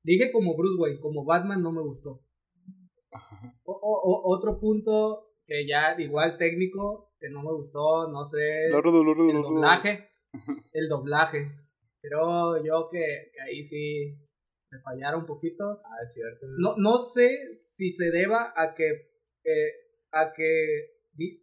Dije como Bruce Wayne, como Batman no me gustó. O, o- o- otro punto que ya igual técnico, que no me gustó, no sé. El doblaje. El doblaje. Creo yo que, que ahí sí me fallara un poquito. Ah, es cierto. No, no sé si se deba a que eh, a que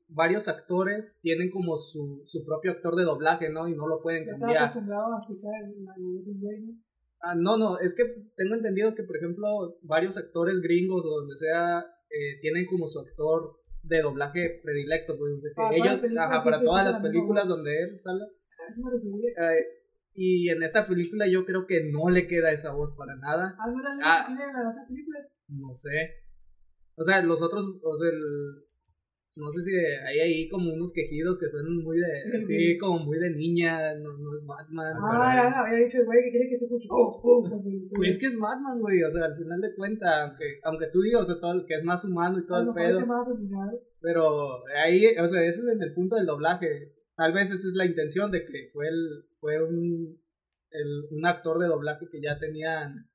varios actores tienen como su, su propio actor de doblaje, ¿no? Y no lo pueden cambiar. acostumbrado a escuchar la voz de un güey, ¿no? Ah, no, no, es que tengo entendido que, por ejemplo, varios actores gringos o donde sea eh, tienen como su actor de doblaje predilecto, pues, de que Para ellos, películas ajá, para todas las películas donde él sale. Eh, y en esta película yo creo que no le queda esa voz para nada. ¿Al menos Ah. tiene la otra película? No sé. O sea, los otros, o sea, el, no sé si hay ahí como unos quejidos que suenan muy de, sí, como muy de niña, no, no es Batman. Ah, ya, ya, había dicho el güey que quiere que se escuche. Oh, oh, Pues es que es Batman, güey, o sea, al final de cuentas, aunque, aunque tú digas, o sea, todo el que es más humano y todo el pedo. Pero ahí, o sea, ese es en el punto del doblaje. Tal vez esa es la intención de que fue el, fue un, el, un actor de doblaje que ya tenían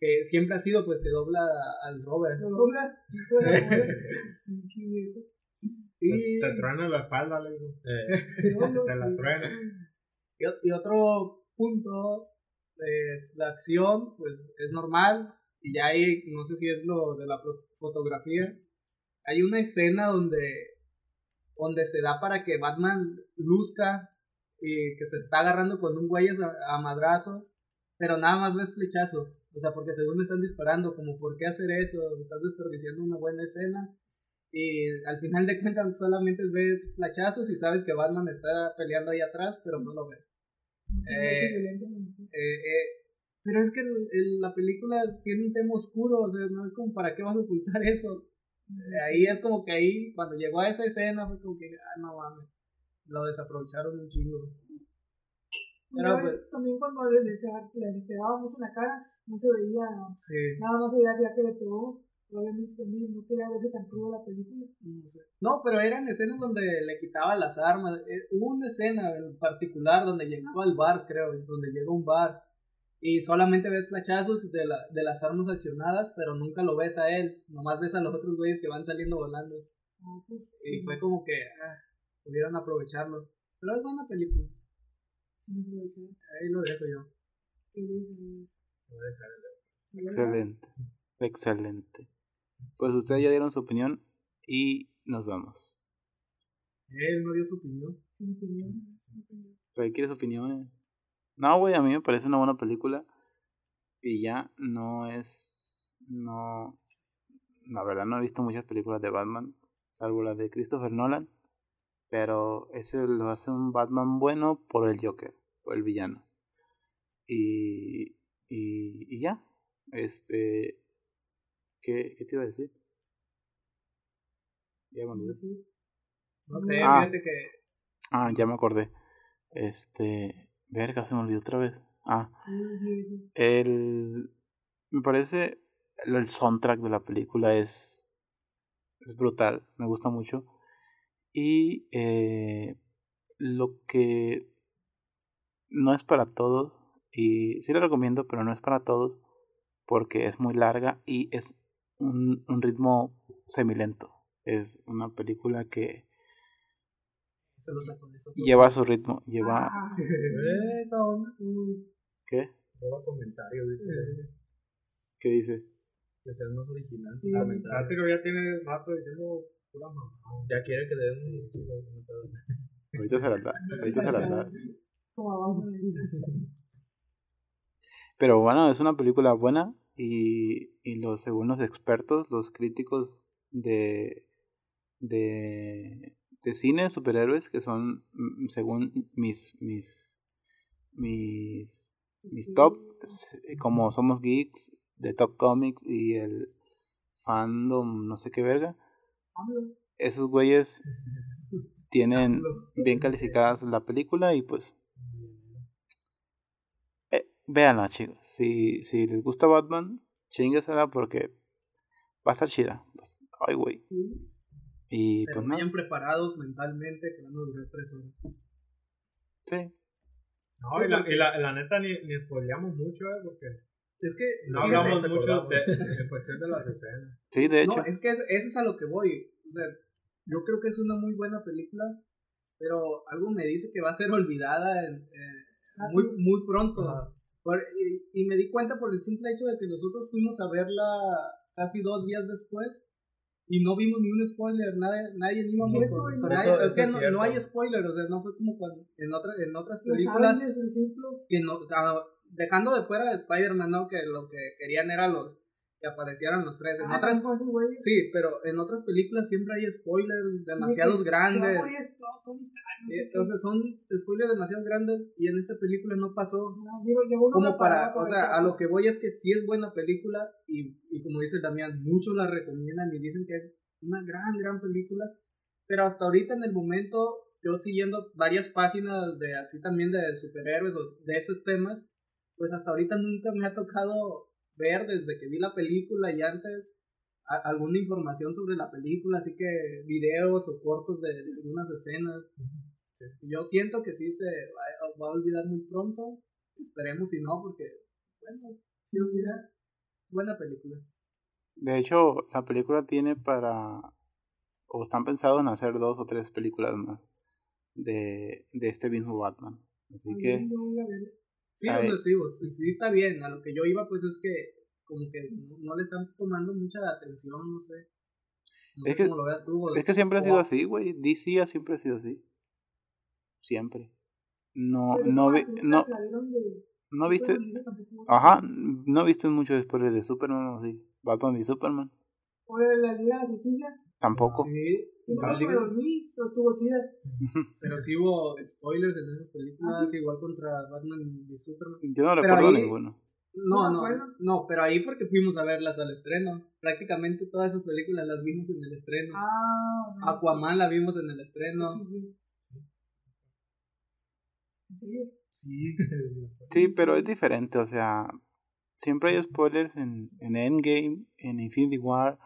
que siempre ha sido pues que dobla al Robert. ¿Lo dobla? y... Te, truena la espalda, le digo. Eh, te la truena. Y, y, otro punto es la acción, pues es normal. Y ya hay, no sé si es lo de la fotografía. Hay una escena donde, donde se da para que Batman luzca y que se está agarrando con un güey a, a madrazo, pero nada más ves flechazos o sea, porque según me están disparando, como, ¿por qué hacer eso? Estás desperdiciando una buena escena. Y al final de cuentas solamente ves flachazos y sabes que Batman está peleando ahí atrás, pero no lo ves. Eh, eh, eh, pero es que la película tiene un tema oscuro, o sea, no es como, ¿para qué vas a ocultar eso? ahí es como que ahí, cuando llegó a esa escena, fue como que, ah, no mames, lo desaprovecharon un chingo. Pero, pues, también cuando le, le, le pegaba mucho en la cara, no se veía, nada más se veía ya que le pegó. Probablemente también no quería verse tan crudo la película. No, sé. no, pero eran escenas donde le quitaba las armas. Eh, hubo una escena en particular donde llegaba al bar, creo, donde llega un bar. Y solamente ves flachazos de, la, de las armas accionadas, pero nunca lo ves a él. Nomás ves a los otros güeyes que van saliendo volando. Ah, pues, y fue como que ah, pudieron aprovecharlo. Pero es buena película. Ahí lo dejo yo. Excelente, excelente. Pues ustedes ya dieron su opinión y nos vamos. Él no dio su opinión. ¿Pero quieres opiniones? No, güey, a mí me parece una buena película. Y ya no es. No. La verdad, no he visto muchas películas de Batman, salvo las de Christopher Nolan. Pero ese lo hace un Batman bueno por el Joker, por el villano. Y, y, y ya. Este. ¿qué, ¿Qué te iba a decir? Ya me olvidé. No sé, ah, fíjate que. Ah, ya me acordé. Este. Verga, se me olvidó otra vez. Ah. El. Me parece. El soundtrack de la película es. Es brutal. Me gusta mucho. Y. Eh, lo que. No es para todos y sí la recomiendo, pero no es para todos porque es muy larga y es un, un ritmo semilento. Es una película que lleva su ritmo, lleva... Ah. ¿Qué? comentario, dice. ¿Qué dice? Que sea más original. Sí, ya tiene rato diciendo pura mamá. Ya quiere que le den un... Ahorita se la da. Ahorita se la da. Pero bueno, es una película buena y, y los, según los expertos, los críticos de, de, de cine de superhéroes, que son, mm, según mis, mis, mis, mis top, como somos geeks, de Top Comics y el fandom, no sé qué verga, esos güeyes tienen bien calificadas la película y pues Véanla, chicos. Si, si les gusta Batman, chinguesela porque va a estar chida. Ay, güey. Y Pero pues vayan preparados mentalmente que van a durar tres horas. Sí. No, y, la, y la, la, neta ni, ni spoileamos mucho, ¿eh? Porque es que no hablamos mucho de, en cuestión de las escenas. Sí, de hecho. No, es que eso, es a lo que voy. O sea, yo creo que es una muy buena película, pero algo me dice que va a ser olvidada en, eh, muy, muy pronto y, me di cuenta por el simple hecho de que nosotros fuimos a verla casi dos días después y no vimos ni un spoiler, nadie, nadie ni íbamos es que no, hay spoiler, o sea, no fue como cuando en, otra, en otras películas que no, ah, dejando de fuera Spider-Man, ¿no? Que lo que querían era los que aparecieran los tres. En ah, otras, sí, pero en otras películas siempre hay spoilers demasiados grandes. Entonces son spoilers demasiado grandes y en esta película no pasó. como para, o sea, a lo que voy es que sí es buena película y, y como dice Damián, muchos la recomiendan y dicen que es una gran, gran película. Pero hasta ahorita en el momento, yo siguiendo varias páginas de así también de superhéroes o de esos temas, pues hasta ahorita nunca me ha tocado ver desde que vi la película y antes a- alguna información sobre la película, así que videos o cortos de, de algunas escenas. Yo siento que sí se va, va a olvidar muy pronto, esperemos si no, porque, bueno, sí olvidar. Buena película. De hecho, la película tiene para. O están pensados en hacer dos o tres películas más de, de este mismo Batman. Así que. Sí, los motivos, sí, sí está bien. A lo que yo iba, pues es que como que no, no le están tomando mucha atención, no sé. No Es sé que- cómo lo veas tú. Es que siempre ha sido así, güey. DC ha siempre ha sido así. Siempre. No, Pero no, esa vi- no, de- no viste. Ajá, no viste mucho después de Superman o sí. Batman y Superman. O de la Liga de la Justicia. Tampoco. Sí, Me liga- dormí, pero estuvo chida. pero sí hubo spoilers en esas películas, ¿Ah, sí? igual contra Batman y Superman. Yo no Pero recuerdo ahí- ninguno. No, No no, no, pero ahí porque fuimos a verlas al estreno. Prácticamente todas esas películas las vimos en el estreno. Ah. Aquaman la vimos en el estreno. Sí. Sí, pero es diferente, o sea, siempre hay spoilers en, en Endgame, en Infinity War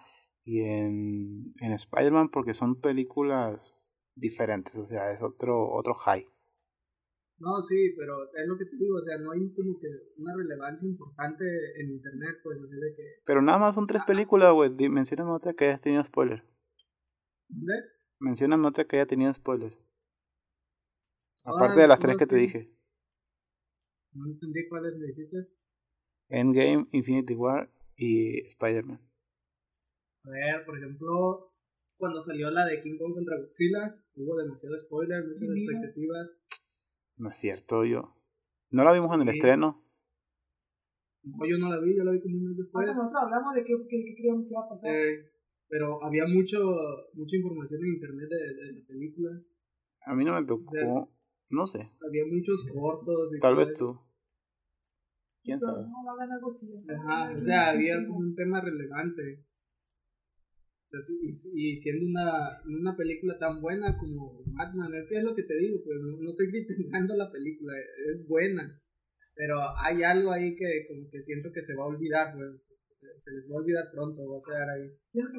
y en, en Spider-Man porque son películas diferentes, o sea, es otro otro high. No, sí, pero es lo que te digo, o sea, no hay como que una relevancia importante en internet, pues así de que... Pero nada más son tres películas, güey. Di- Mencióname otra que haya tenido spoiler. ¿Dónde? Mencióname otra que haya tenido spoiler. Aparte de las tres que te dije. No entendí cuáles me dijiste. Endgame, Infinity War y Spider-Man. A ver, por ejemplo, cuando salió la de King Kong contra Godzilla, hubo demasiado spoiler, muchas Mira. expectativas. No es cierto, yo. No la vimos en el Sí. estreno. No, yo no la vi, yo la vi como un mes después. Ahorita nosotros hablamos de qué, qué, qué creíamos que iba a pasar. Eh, pero había mucho mucha información en internet de, de la película. A mí no me tocó. sea, No sé. Había muchos cortos. Y Tal vez eso. tú. ¿Quién sabe? No, va a ganar Godzilla. Ajá, o sea, había como un tema relevante. Sí, y, y siendo una, una película tan buena como Batman, es que es lo que te digo, pues no, no estoy criticando la película, es buena. Pero hay algo ahí que como que siento que se va a olvidar, pues se, les va a olvidar pronto, va a quedar ahí. Yo a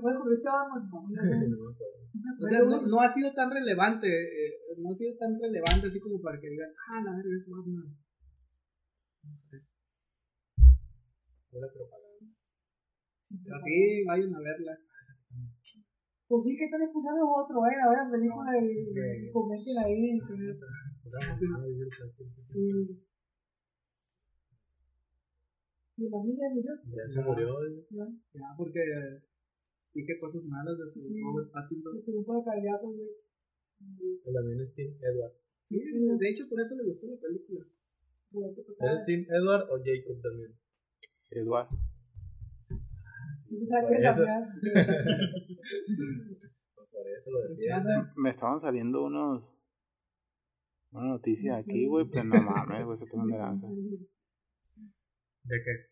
O sea, no, no ha sido tan relevante, eh, no ha sido tan relevante así como para que digan, ah, la verga es Batman. No sé. Pura propaganda. Así, vayan a verla. Pues sí, que están escuchando otro, eh, a ver la película y, comenten ahí. en internet. Sí. Y, y la niña murió. Ya se murió. Ya, Ya, porque dije cosas malas de su Sí. Robert Pattinson. se para calidad, pues, güey. También es Team Edward. Sí, de hecho por eso le gustó la película. ¿Eres. Team Edward o Jacob también? Eduardo. Por eso. Por eso lo defiendo. Me estaban saliendo unos. Una noticia aquí, güey, pero no mames, güey, se pasan de lanza. ¿De qué?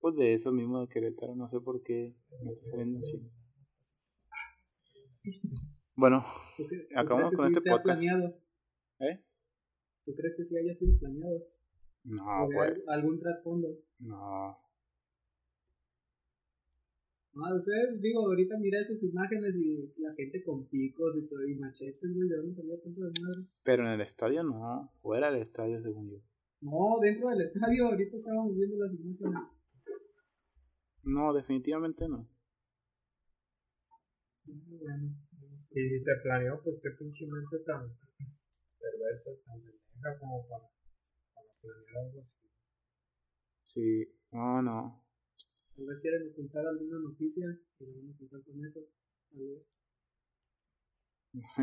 Pues de eso mismo de Querétaro, no sé por qué me está saliendo un chingo. Bueno, ¿Tú cre- tú Acabamos con este podcast. planeado? ¿eh? ¿Tú crees que sí haya sido planeado? No, ¿O de güey, al- algún trasfondo? no. No, o sea, digo, ahorita mira esas imágenes y la gente con picos y todo, y machetes, güey, ¿de dónde salió tanto de madre? Pero en el estadio no, fuera del estadio según yo. No, dentro del estadio, ahorita estábamos viendo las imágenes. No, definitivamente no. Bueno, Y si se planeó, pues qué pinche mente tan perversa, tan pendeja como para, para planear algo así. Sí, no, no. Tal vez quieren ocultar alguna noticia y lo van a ocultar con eso. Tal vez.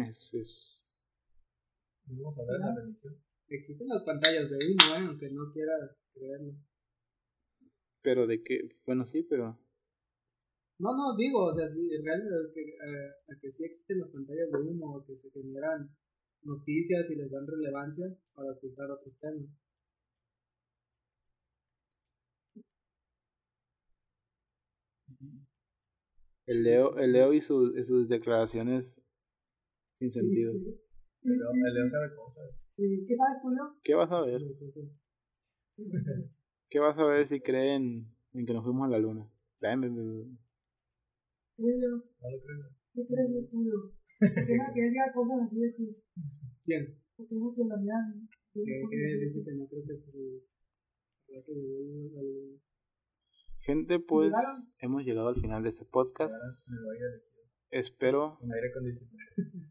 Es, es... Vamos a ver la religión. Existen las pantallas de humo, ¿eh? aunque no quiera creerlo. Pero de qué, bueno, sí, pero... No, no, digo, o sea, sí, en realidad es que, eh, a que sí existen las pantallas de humo, que se generan noticias y les dan relevancia para ocultar otros temas. El Leo, el Leo y, sus, y sus declaraciones sin sentido. Sí, sí. El Leo, el Leo sabe cosas. Sí, ¿Qué sabes tú, Leo? ¿Qué vas a ver? ¿Qué vas a ver si creen en que nos fuimos a la luna? ¿Qué, Leo? No lo creo. ¿Qué crees de tú, Leo? ¿Qué que diga cosas así de ti? ¿Quién? Porque dijo que la mía... ¿Qué, dice que no creo que al- Gente, pues hemos llegado al final de este podcast. Me voy a Espero con aire acondicionado.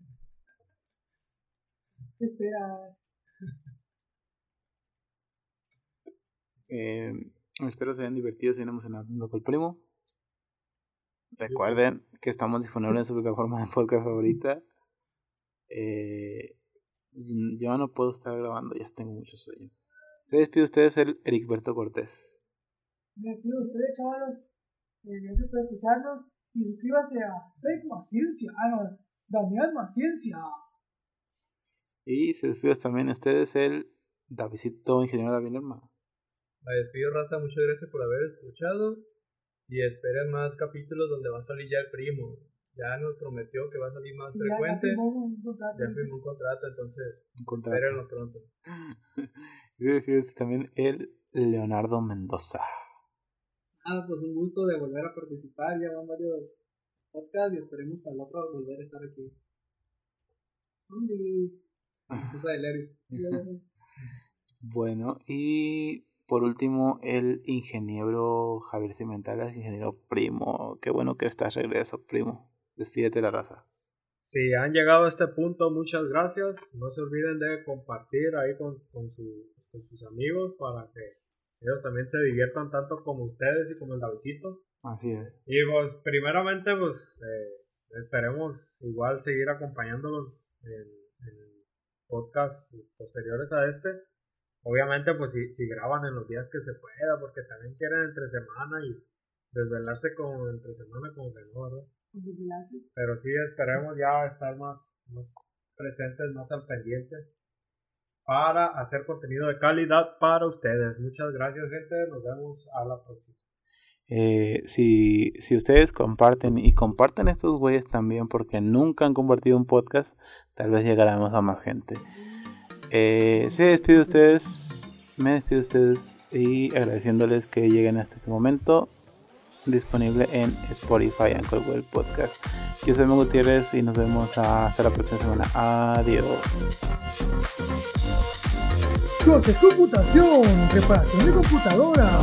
¿Qué espera? Eh, espero se hayan divertido, se hayan emocionado con el primo. Recuerden que estamos disponibles en su plataforma de podcast favorita. Eh, yo no puedo estar grabando, ya tengo mucho sueño. Se despide ustedes el Ericberto Cortés. Me pido a ustedes, chavalos. Eh, gracias por escucharnos. Y suscríbase a Fake Más Ciencia. Ah, no. Damián Más Ciencia. Y se despide también a ustedes el Davidito Ingeniero David Lerma. Me despido, raza. Muchas gracias por haber escuchado. Y esperen más capítulos donde va a salir ya el primo. Ya nos prometió que va a salir más Y ya- ya frecuente. firmó un contrato. Ya firmó un contrato, entonces Un contrato. espérenlo pronto. Y se también el Leonardo Mendoza. Ah, pues un gusto de volver a participar. Ya van varios podcasts y esperemos para el otro volver a estar aquí. Bueno, y por último, el ingeniero Javier Cimentales, ingeniero primo. Qué bueno que estás regreso, primo. Despídete de la raza. Si han llegado a este punto, muchas gracias. No se olviden de compartir ahí con, con, su- con sus amigos para que ellos también se diviertan tanto como ustedes y como el Davidito. Así es. Y pues primeramente pues eh, esperemos igual seguir acompañándolos en, en podcasts posteriores a este. Obviamente pues si, si graban en los días que se pueda, porque también quieren entre semana y desvelarse como entre semana como que no, ¿verdad? Con desvelarse. Pero sí esperemos ya estar más, más presentes, más al pendiente para hacer contenido de calidad para ustedes. Muchas gracias gente, nos vemos a la próxima. Eh, si, si ustedes comparten y comparten estos güeyes también porque nunca han compartido un podcast, tal vez llegaremos a más gente. Eh, se despide de ustedes, me despido de ustedes y agradeciéndoles que lleguen hasta este momento. Disponible en Spotify, Anchor Web Podcast. Yo soy Memo Gutiérrez y nos vemos hasta la próxima semana. Adiós. Cortes Computación. Reparación de computadora.